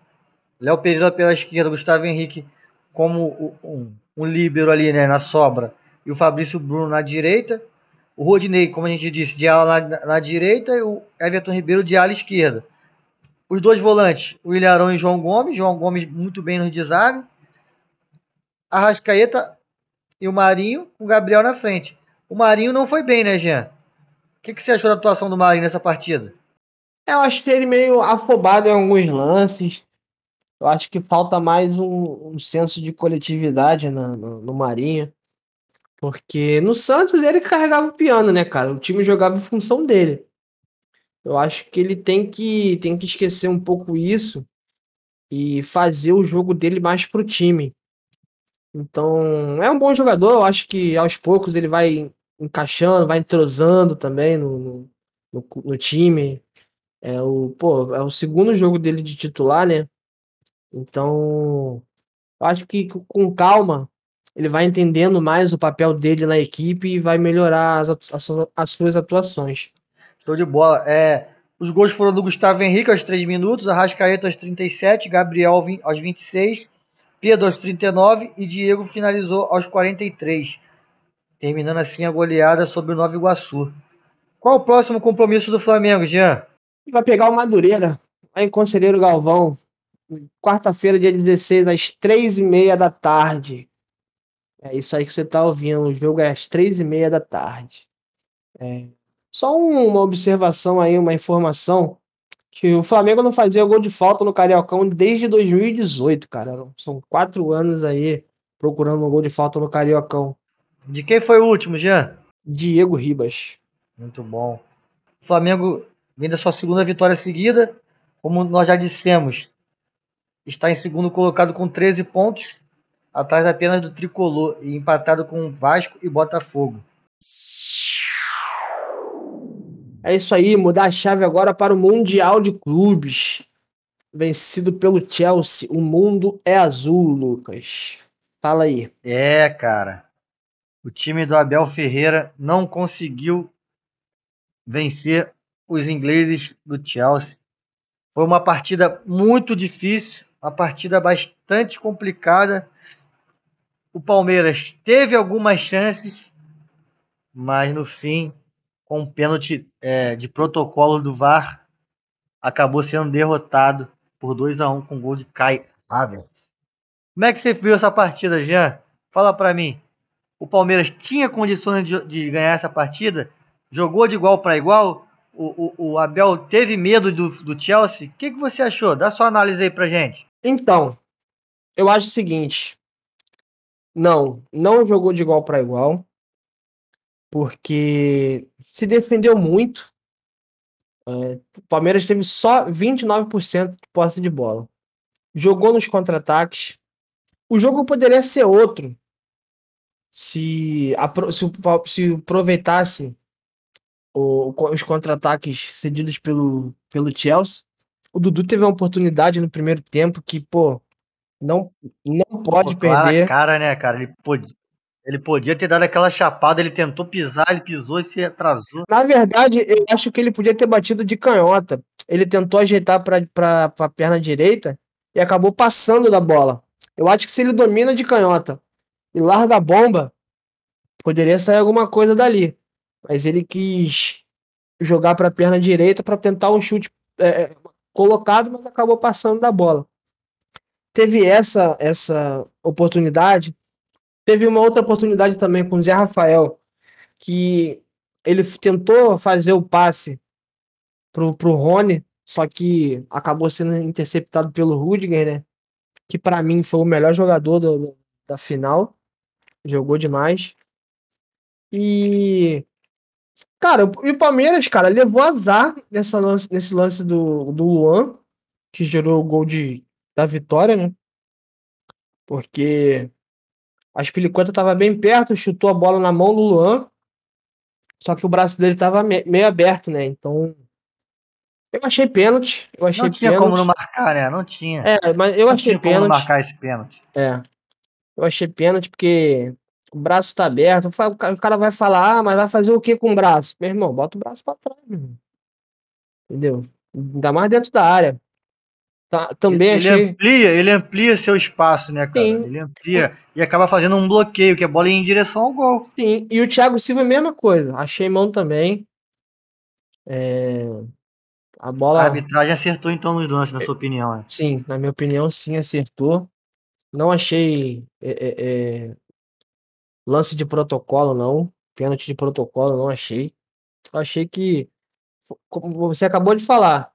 Léo Pereira pela esquerda, Gustavo Henrique como um, um líbero ali, né, na sobra, e o Fabrício Bruno na direita. O Rodinei, como a gente disse, de ala na, na direita e o Everton Ribeiro de ala esquerda. Os dois volantes, o Ilharão e João Gomes. João Gomes muito bem no desarme. Arrascaeta e o Marinho com o Gabriel na frente. O Marinho não foi bem, né, Jean? O que, que você achou da atuação do Marinho nessa partida? Eu achei ele meio afobado em alguns lances. Eu acho que falta mais um, um senso de coletividade no, no, no Marinho. Porque no Santos ele carregava o piano, né, cara? O time jogava em função dele. Eu acho que ele tem que, tem que esquecer um pouco isso e fazer o jogo dele mais pro time. Então, é um bom jogador, eu acho que aos poucos ele vai encaixando, vai entrosando também no, no, no time. É o, pô, é o segundo jogo dele de titular, né? Então, eu acho que com calma ele vai entendendo mais o papel dele na equipe e vai melhorar as, as, as suas atuações. Show de bola. É, os gols foram do Gustavo Henrique aos 3 minutos, Arrascaeta aos 37, Gabriel aos 26, Pedro aos 39 e Diego finalizou aos 43, terminando assim a goleada sobre o Nova Iguaçu. Qual o próximo compromisso do Flamengo, Jean? Vai pegar o Madureira, lá em Conselheiro Galvão, quarta-feira, dia 16, às 3h30 da tarde. É isso aí que você tá ouvindo. O jogo é às três e meia da tarde. É. Só uma observação aí, uma informação. Que o Flamengo não fazia gol de falta no Cariocão desde 2018, cara. São quatro anos aí procurando um gol de falta no Cariocão. De quem foi o último, Jean? Diego Ribas. Muito bom. O Flamengo vem da sua segunda vitória seguida. Como nós já dissemos, está em segundo colocado com 13 pontos atrás apenas do tricolor e empatado com Vasco e Botafogo. É isso aí, mudar a chave agora para o Mundial de Clubes. Vencido pelo Chelsea. O mundo é azul, Lucas. Fala aí. É, cara. O time do Abel Ferreira não conseguiu vencer os ingleses do Chelsea. Foi uma partida muito difícil, uma partida bastante complicada. O Palmeiras teve algumas chances, mas no fim, com um pênalti é, de protocolo do VAR, acabou sendo derrotado por 2 a 1 com gol de Kai Havertz. Como é que você viu essa partida, Jean? Fala para mim. O Palmeiras tinha condições de, de, ganhar essa partida? Jogou de igual para igual? O, o, o, Abel teve medo do, do Chelsea? O que, que você achou? Dá sua análise aí pra gente. Então, eu acho o seguinte. Não, não jogou de igual para igual. Porque se defendeu muito. É, o Palmeiras teve só 29% de posse de bola. Jogou nos contra-ataques. O jogo poderia ser outro se, se, se aproveitasse o, os contra-ataques cedidos pelo, pelo Chelsea. O Dudu teve uma oportunidade no primeiro tempo que, pô, não, não pode perder. cara, né, cara? Ele podia, ele podia ter dado aquela chapada, ele tentou pisar, ele pisou e se atrasou. Na verdade, eu acho que ele podia ter batido de canhota. Ele tentou ajeitar para a perna direita e acabou passando da bola. Eu acho que se ele domina de canhota e larga a bomba, poderia sair alguma coisa dali. Mas ele quis jogar para a perna direita para tentar um chute é, é, colocado, mas acabou passando da bola. Teve essa essa oportunidade. Teve uma outra oportunidade também com o Zé Rafael, que ele tentou fazer o passe pro, pro Rony, só que acabou sendo interceptado pelo Rudiger, né? Que para mim foi o melhor jogador do, da final. Jogou demais. E. Cara, e o Palmeiras, cara, levou azar nessa lance, nesse lance do, do Luan, que gerou o gol de, da vitória, né? Porque a Spilicueta tava bem perto, chutou a bola na mão do Luan, só que o braço dele tava meio aberto, né? Então. Eu achei pênalti. Eu achei não tinha pênalti. como não marcar, né? Não tinha. É, mas eu não achei tinha pênalti. Como marcar esse pênalti. É. Eu achei pênalti porque o braço tá aberto. O cara vai falar, ah, mas vai fazer o que com o braço? Meu irmão, bota o braço pra trás, meu Entendeu? Ainda mais dentro da área. Tá, também ele, achei... amplia, ele amplia seu espaço, né, cara? Sim. Ele amplia e acaba fazendo um bloqueio, que a bola ia em direção ao gol. Sim, e o Thiago Silva é a mesma coisa. Achei mão também. É... A bola. A arbitragem acertou então nos lances, na sua opinião, né? Sim, na minha opinião, sim, acertou. Não achei é, é, é lance de protocolo, não. Pênalti de protocolo, não achei. Achei que, como você acabou de falar,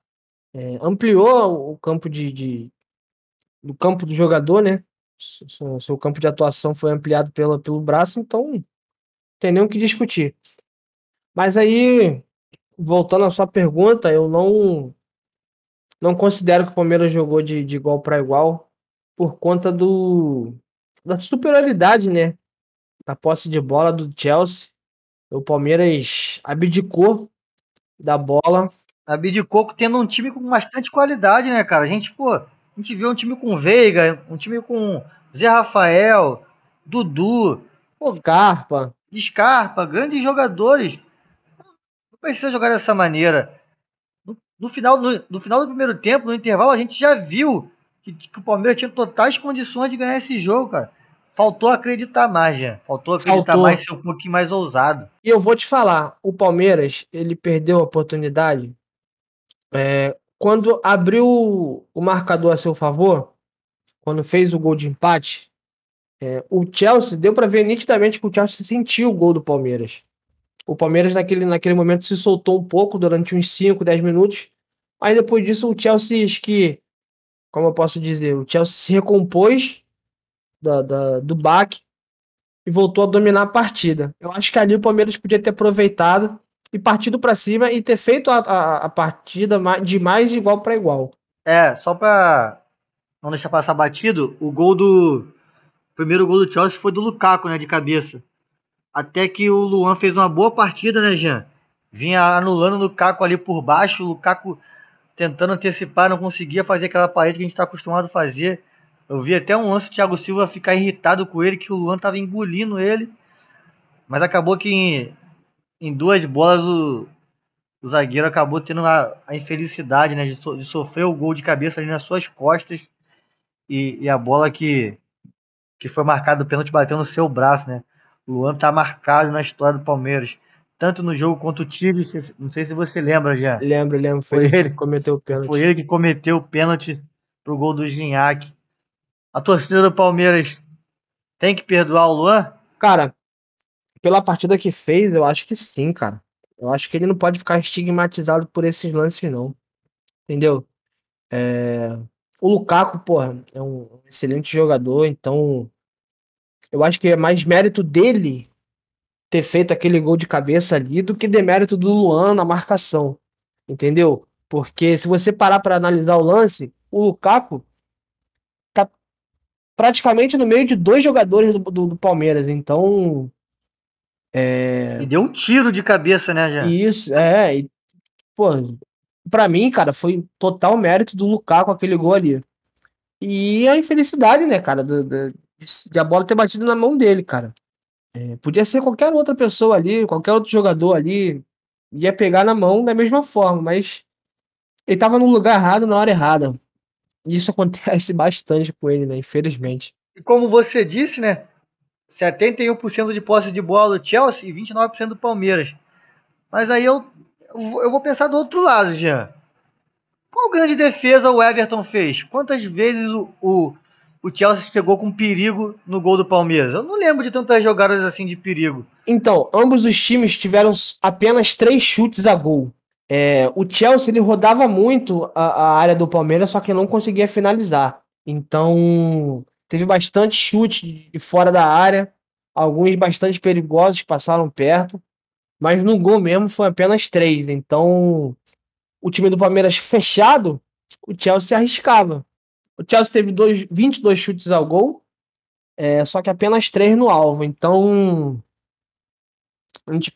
é, ampliou o campo de, de, do campo do jogador, né? Seu, seu campo de atuação foi ampliado pelo, pelo braço, então não tem nem o que discutir. Mas aí, voltando à sua pergunta, eu não não considero que o Palmeiras jogou de, de igual para igual por conta do da superioridade, né? Da posse de bola do Chelsea. O Palmeiras abdicou da bola. Abdicou tendo um time com bastante qualidade, né, cara? A gente, pô, a gente viu um time com Veiga, um time com Zé Rafael, Dudu, pô, Scarpa. Scarpa, grandes jogadores. Não precisa jogar dessa maneira. No, no final, no, no, final do primeiro tempo, no intervalo, a gente já viu que, que, o Palmeiras tinha totais condições de ganhar esse jogo, cara. Faltou acreditar mais, já. Faltou acreditar Faltou. mais, ser um pouquinho mais ousado. E eu vou te falar, o Palmeiras, ele perdeu a oportunidade é, quando abriu o marcador a seu favor, quando fez o gol de empate, é, o Chelsea, deu para ver nitidamente que o Chelsea sentiu o gol do Palmeiras. O Palmeiras, naquele, naquele momento, se soltou um pouco durante uns 5, 10 minutos. Mas depois disso, o Chelsea, que, como eu posso dizer, o Chelsea se recompôs da, da, do baque e voltou a dominar a partida. Eu acho que ali o Palmeiras podia ter aproveitado e partido para cima e ter feito a, a, a partida de mais de igual para igual. É, só para não deixar passar batido, o gol do. O primeiro gol do Chelsea foi do Lukaku, né, de cabeça. Até que o Luan fez uma boa partida, né, Jean? Vinha anulando o Lukaku ali por baixo, o Lukaku tentando antecipar, não conseguia fazer aquela parede que a gente está acostumado a fazer. Eu vi até um lance do Thiago Silva ficar irritado com ele, que o Luan tava engolindo ele. Mas acabou que em, duas bolas o, o zagueiro acabou tendo a, a infelicidade né, de, so, de, sofrer o gol de cabeça ali nas suas costas. E, e a bola que, que foi marcada, o pênalti bateu no seu braço, né? O Luan tá marcado na história do Palmeiras. Tanto no jogo quanto o Tigre, não sei se você lembra já. Lembro, lembro. Foi, foi ele que cometeu o pênalti. Foi ele que cometeu o pênalti pro gol do Ginhaque. A torcida do Palmeiras tem que perdoar o Luan? Cara, pela partida que fez, eu acho que sim, cara. Eu acho que ele não pode ficar estigmatizado por esses lances, não. Entendeu? É... O Lukaku, porra, é um excelente jogador, então eu acho que é mais mérito dele ter feito aquele gol de cabeça ali do que demérito do Luan na marcação. Entendeu? Porque se você parar para analisar o lance, o Lukaku tá praticamente no meio de dois jogadores do, do, do Palmeiras. Então, é... E deu um tiro de cabeça, né, já? Isso, é. E, pô, pra mim, cara, foi total mérito do Lukaku aquele gol ali. E a infelicidade, né, cara, do, do, de a bola ter batido na mão dele, cara. É, podia ser qualquer outra pessoa ali, qualquer outro jogador ali, ia pegar na mão da mesma forma, mas ele tava no lugar errado na hora errada. E isso acontece bastante com ele, né, infelizmente. E como você disse, né, 71% de posse de bola do Chelsea e 29% do Palmeiras. Mas aí eu, eu vou pensar do outro lado, Jean. Qual grande defesa o Everton fez? Quantas vezes o, o, o Chelsea chegou com perigo no gol do Palmeiras? Eu não lembro de tantas jogadas assim de perigo. Então, ambos os times tiveram apenas três chutes a gol. É, o Chelsea ele rodava muito a, a área do Palmeiras, só que não conseguia finalizar. Então, Teve bastante chute de fora da área, alguns bastante perigosos que passaram perto, mas no gol mesmo foi apenas três. Então, o time do Palmeiras fechado, o Chelsea arriscava. O Chelsea teve dois, 22 chutes ao gol, é, só que apenas três no alvo. Então, gente,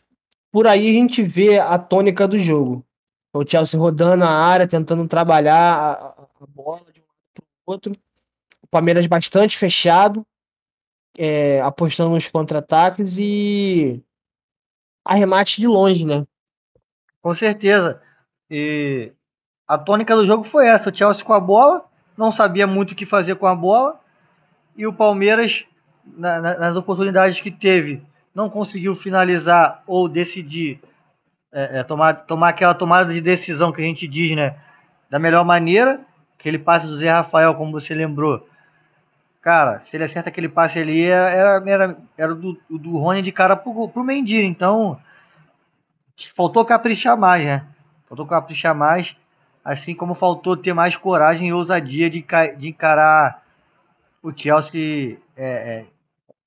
por aí a gente vê a tônica do jogo. O Chelsea rodando a área, tentando trabalhar a, a bola de um para o outro. O Palmeiras bastante fechado, é, apostando nos contra-ataques e arremate de longe, né? Com certeza. E a tônica do jogo foi essa: o Chelsea com a bola, não sabia muito o que fazer com a bola, e o Palmeiras, na, na, nas oportunidades que teve, não conseguiu finalizar ou decidir, é, é, tomar, tomar aquela tomada de decisão que a gente diz, né? Da melhor maneira. Aquele passe do Zé Rafael, como você lembrou, Cara, se ele acerta aquele passe ali, era, era, era do, do Rony de cara pro, pro Mendy. Então, faltou caprichar mais, né? Faltou caprichar mais. Assim como faltou ter mais coragem e ousadia de, de encarar o Chelsea é, é,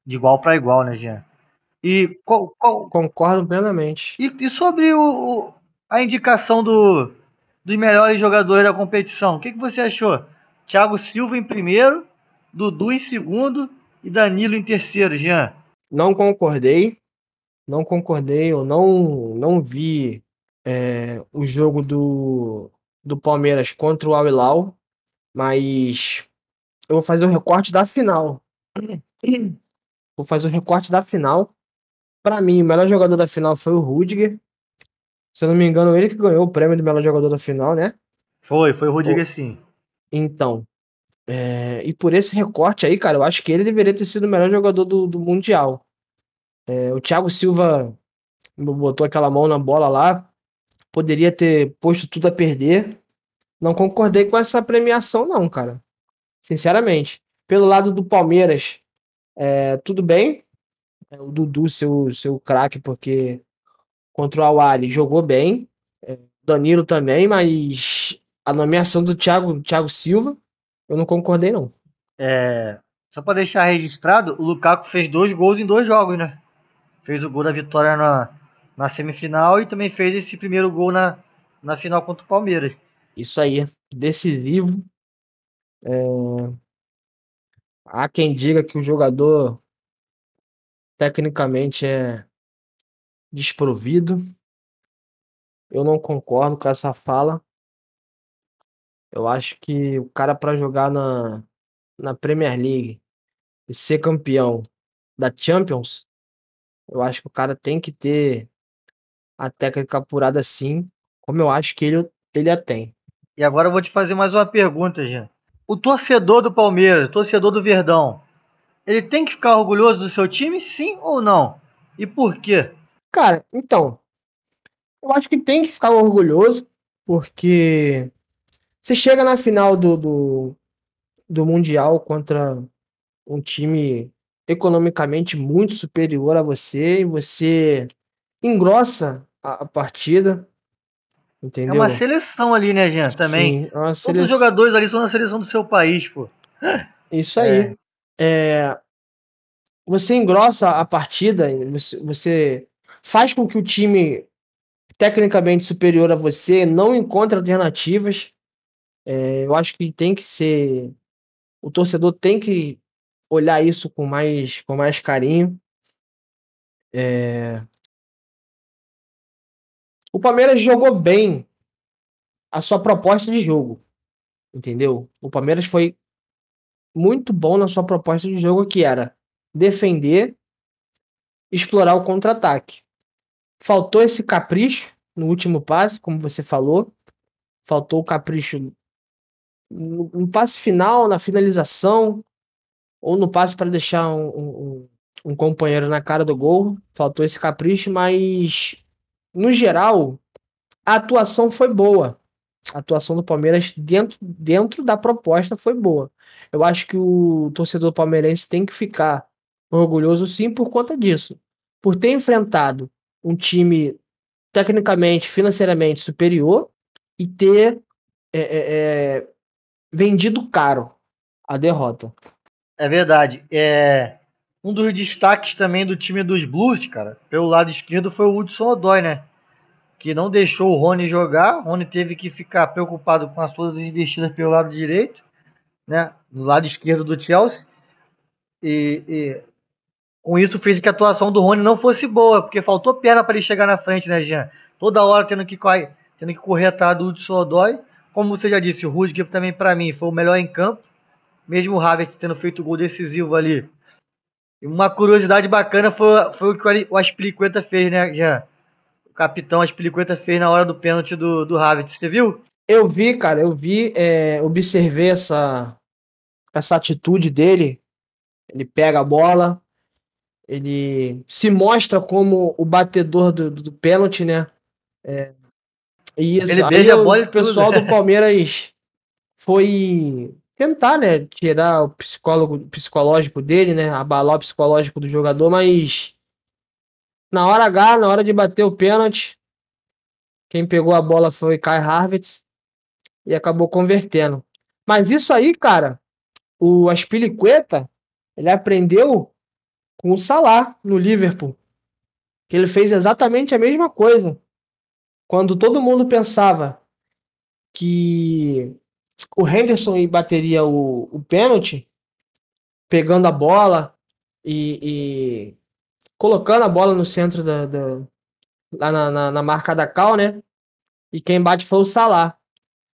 de igual para igual, né, Jean? E qual, qual... concordo plenamente. E, e sobre o, o, a indicação do, dos melhores jogadores da competição, o que, que você achou? Thiago Silva em primeiro Dudu em segundo e Danilo em terceiro, Jean. Não concordei. Não concordei. Eu não, não vi é, o jogo do, do Palmeiras contra o Al-Hilal, mas eu vou fazer o recorte da final. Vou fazer o recorte da final. Para mim, o melhor jogador da final foi o Rudiger. Se eu não me engano, ele que ganhou o prêmio do melhor jogador da final, né? Foi, foi o Rudiger sim. Então, é, e por esse recorte aí, cara, eu acho que ele deveria ter sido o melhor jogador do, do Mundial. É, o Thiago Silva botou aquela mão na bola lá, poderia ter posto tudo a perder. Não concordei com essa premiação, não, cara. Sinceramente. Pelo lado do Palmeiras, é, tudo bem. É, o Dudu, seu, seu craque, porque contra o Awali jogou bem. É, Danilo também, mas a nomeação do Thiago, Thiago Silva eu não concordei, não. É, só para deixar registrado, o Lukaku fez dois gols em dois jogos, né? Fez o gol da vitória na, na semifinal e também fez esse primeiro gol na, na final contra o Palmeiras. Isso aí, decisivo. É... Há quem diga que o jogador tecnicamente é desprovido. Eu não concordo com essa fala. Eu acho que o cara para jogar na, na Premier League e ser campeão da Champions, eu acho que o cara tem que ter a técnica apurada sim, como eu acho que ele, ele a tem. E agora eu vou te fazer mais uma pergunta, Jean. O torcedor do Palmeiras, o torcedor do Verdão, ele tem que ficar orgulhoso do seu time, sim ou não? E por quê? Cara, então, eu acho que tem que ficar orgulhoso, porque você chega na final do, do, do Mundial contra um time economicamente muito superior a você e você engrossa a, a partida. Entendeu? É uma seleção ali, né, Jean? Também. Sim, é Todos sele... os jogadores ali são da seleção do seu país, pô. Isso aí. É. É... Você engrossa a partida, você, você faz com que o time tecnicamente superior a você não encontre alternativas. É, eu acho que tem que ser. O torcedor tem que olhar isso com mais, com mais carinho. É... O Palmeiras jogou bem a sua proposta de jogo. Entendeu? O Palmeiras foi muito bom na sua proposta de jogo, que era defender, explorar o contra-ataque. Faltou esse capricho no último passe, como você falou. Faltou o capricho no, no passe final, na finalização, ou no passe para deixar um, um, um, companheiro na cara do gol. Faltou esse capricho, mas no geral a atuação foi boa. A atuação do Palmeiras dentro, dentro da proposta foi boa. Eu acho que o torcedor palmeirense tem que ficar orgulhoso sim por conta disso. Por ter enfrentado um time tecnicamente, financeiramente superior e ter é, é, é vendido caro a derrota. É verdade. É, um dos destaques também do time dos Blues, cara, pelo lado esquerdo foi o Hudson Odoi, né? Que não deixou o Rony jogar. O Rony teve que ficar preocupado com as suas investidas pelo lado direito, né? Do lado esquerdo do Chelsea. E, e com isso fez que a atuação do Rony não fosse boa, porque faltou perna para ele chegar na frente, né, Jean? Toda hora tendo que, tendo que correr atrás do Hudson Odoi. Como você já disse, o Rudiger também para mim foi o melhor em campo mesmo o Havertz tendo feito o gol decisivo ali. E uma curiosidade bacana foi, foi o que o Aspilicueta fez, né, Jean? O capitão Aspilicueta fez na hora do pênalti do, do Havertz, você viu? Eu vi, cara, eu vi, é, observei essa, essa atitude dele. Ele pega a bola, ele se mostra como o batedor do, do, do pênalti, né? É, isso, ele beija a bola e o pessoal tudo, né? do Palmeiras foi tentar, né, tirar o psicólogo, psicológico dele, né, abalar o psicológico do jogador, mas na hora H, na hora de bater o pênalti, quem pegou a bola foi Kai Harvitz e acabou convertendo. Mas isso aí, cara, o Aspilicueta, ele aprendeu com o Salah no Liverpool. Que ele fez exatamente a mesma coisa. Quando todo mundo pensava que o Henderson bateria o, o pênalti, pegando a bola e, e, colocando a bola no centro da, da lá na, na, na, marca da Cal, né? E quem bate foi o Salah.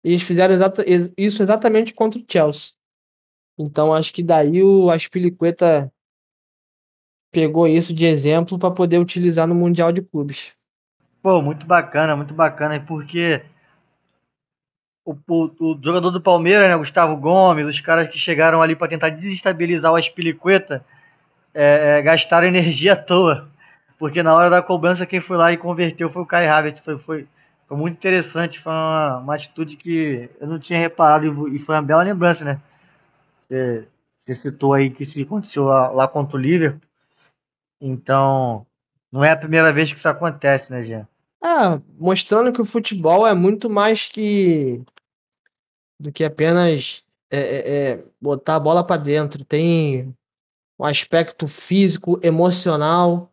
E eles fizeram exata, isso exatamente contra o Chelsea. Então acho que daí o Aspilicueta pegou isso de exemplo para poder utilizar no Mundial de Clubes. Pô, muito bacana, muito bacana, porque o, o, o, jogador do Palmeiras, né, Gustavo Gomes, os caras que chegaram ali para tentar desestabilizar o Aspilicueta, é, é, gastaram energia à toa. Porque na hora da cobrança, quem foi lá e converteu foi o Kai Havertz. Foi, foi, foi muito interessante, foi uma, uma, atitude que eu não tinha reparado e, foi uma bela lembrança, né? Você, você citou aí que isso aconteceu lá, lá contra o Liverpool. Então, não é a primeira vez que isso acontece, né, Jean? Ah, mostrando que o futebol é muito mais que do que apenas é, é, é botar a bola para dentro. Tem um aspecto físico, emocional,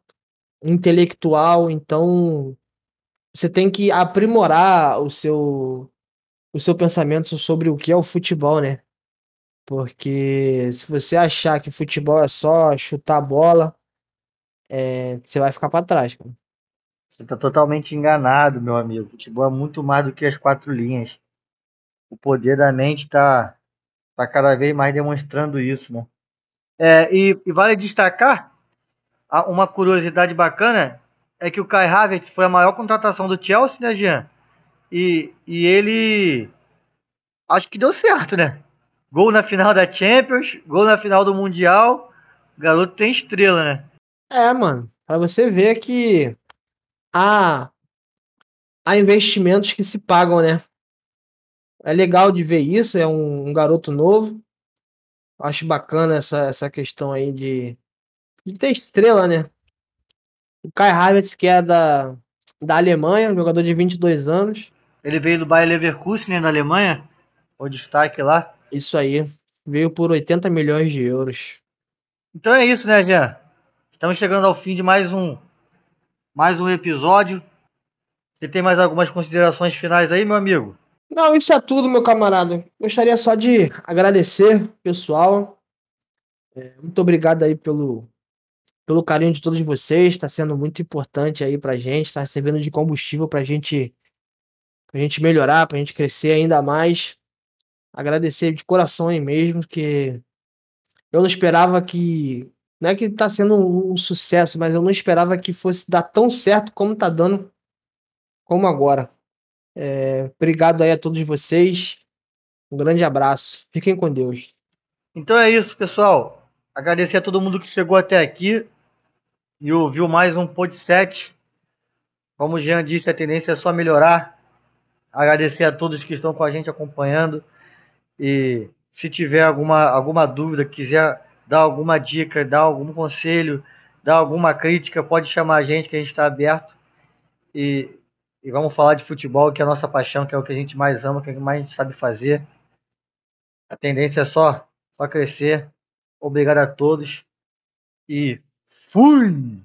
intelectual. Então você tem que aprimorar o seu o seu pensamento sobre o que é o futebol, né? Porque se você achar que futebol é só chutar a bola, é, você vai ficar para trás, cara. Você está totalmente enganado, meu amigo. Futebol é muito mais do que as quatro linhas. O poder da mente está Tá cada vez mais demonstrando isso, né? É, e, e, vale destacar uma curiosidade bacana é que o Kai Havertz foi a maior contratação do Chelsea, né, Jean? E, e ele acho que deu certo, né? Gol na final da Champions, gol na final do Mundial. O garoto tem estrela, né? É, mano. Pra você ver que há, há investimentos que se pagam, né? É legal de ver isso, é um, um garoto novo. Acho bacana essa, essa questão aí de, de ter estrela, né? O Kai Havertz, que é da, da Alemanha, jogador de 22 anos. Ele veio do Bayer Leverkusen, né, da Alemanha. O destaque lá. Isso aí. Veio por 80 milhões de euros. Então é isso, né, Jean? Estamos chegando ao fim de mais um mais um episódio. Você tem mais algumas considerações finais aí, meu amigo? Não, isso é tudo, meu camarada. Gostaria só de agradecer, pessoal. É, muito obrigado aí pelo, pelo carinho de todos vocês. Está sendo muito importante aí pra gente. Está servindo de combustível pra gente, pra gente melhorar, pra gente crescer ainda mais. Agradecer de coração aí mesmo, que eu não esperava que. Não é que tá sendo um, sucesso, mas eu não esperava que fosse dar tão certo como tá dando como agora. É, obrigado aí a todos vocês. Um grande abraço. Fiquem com Deus. Então é isso, pessoal. Agradecer a todo mundo que chegou até aqui e ouviu mais um podcast. Como o Jean disse, a tendência é só melhorar. Agradecer a todos que estão com a gente acompanhando. E se tiver alguma, alguma dúvida, quiser dar alguma dica, dar algum conselho, dar alguma crítica, pode chamar a gente que a gente está aberto. E, e vamos falar de futebol, que é a nossa paixão, que é o que a gente mais ama, que é o que mais a gente sabe fazer. A tendência é só, só crescer. Obrigado a todos e fui!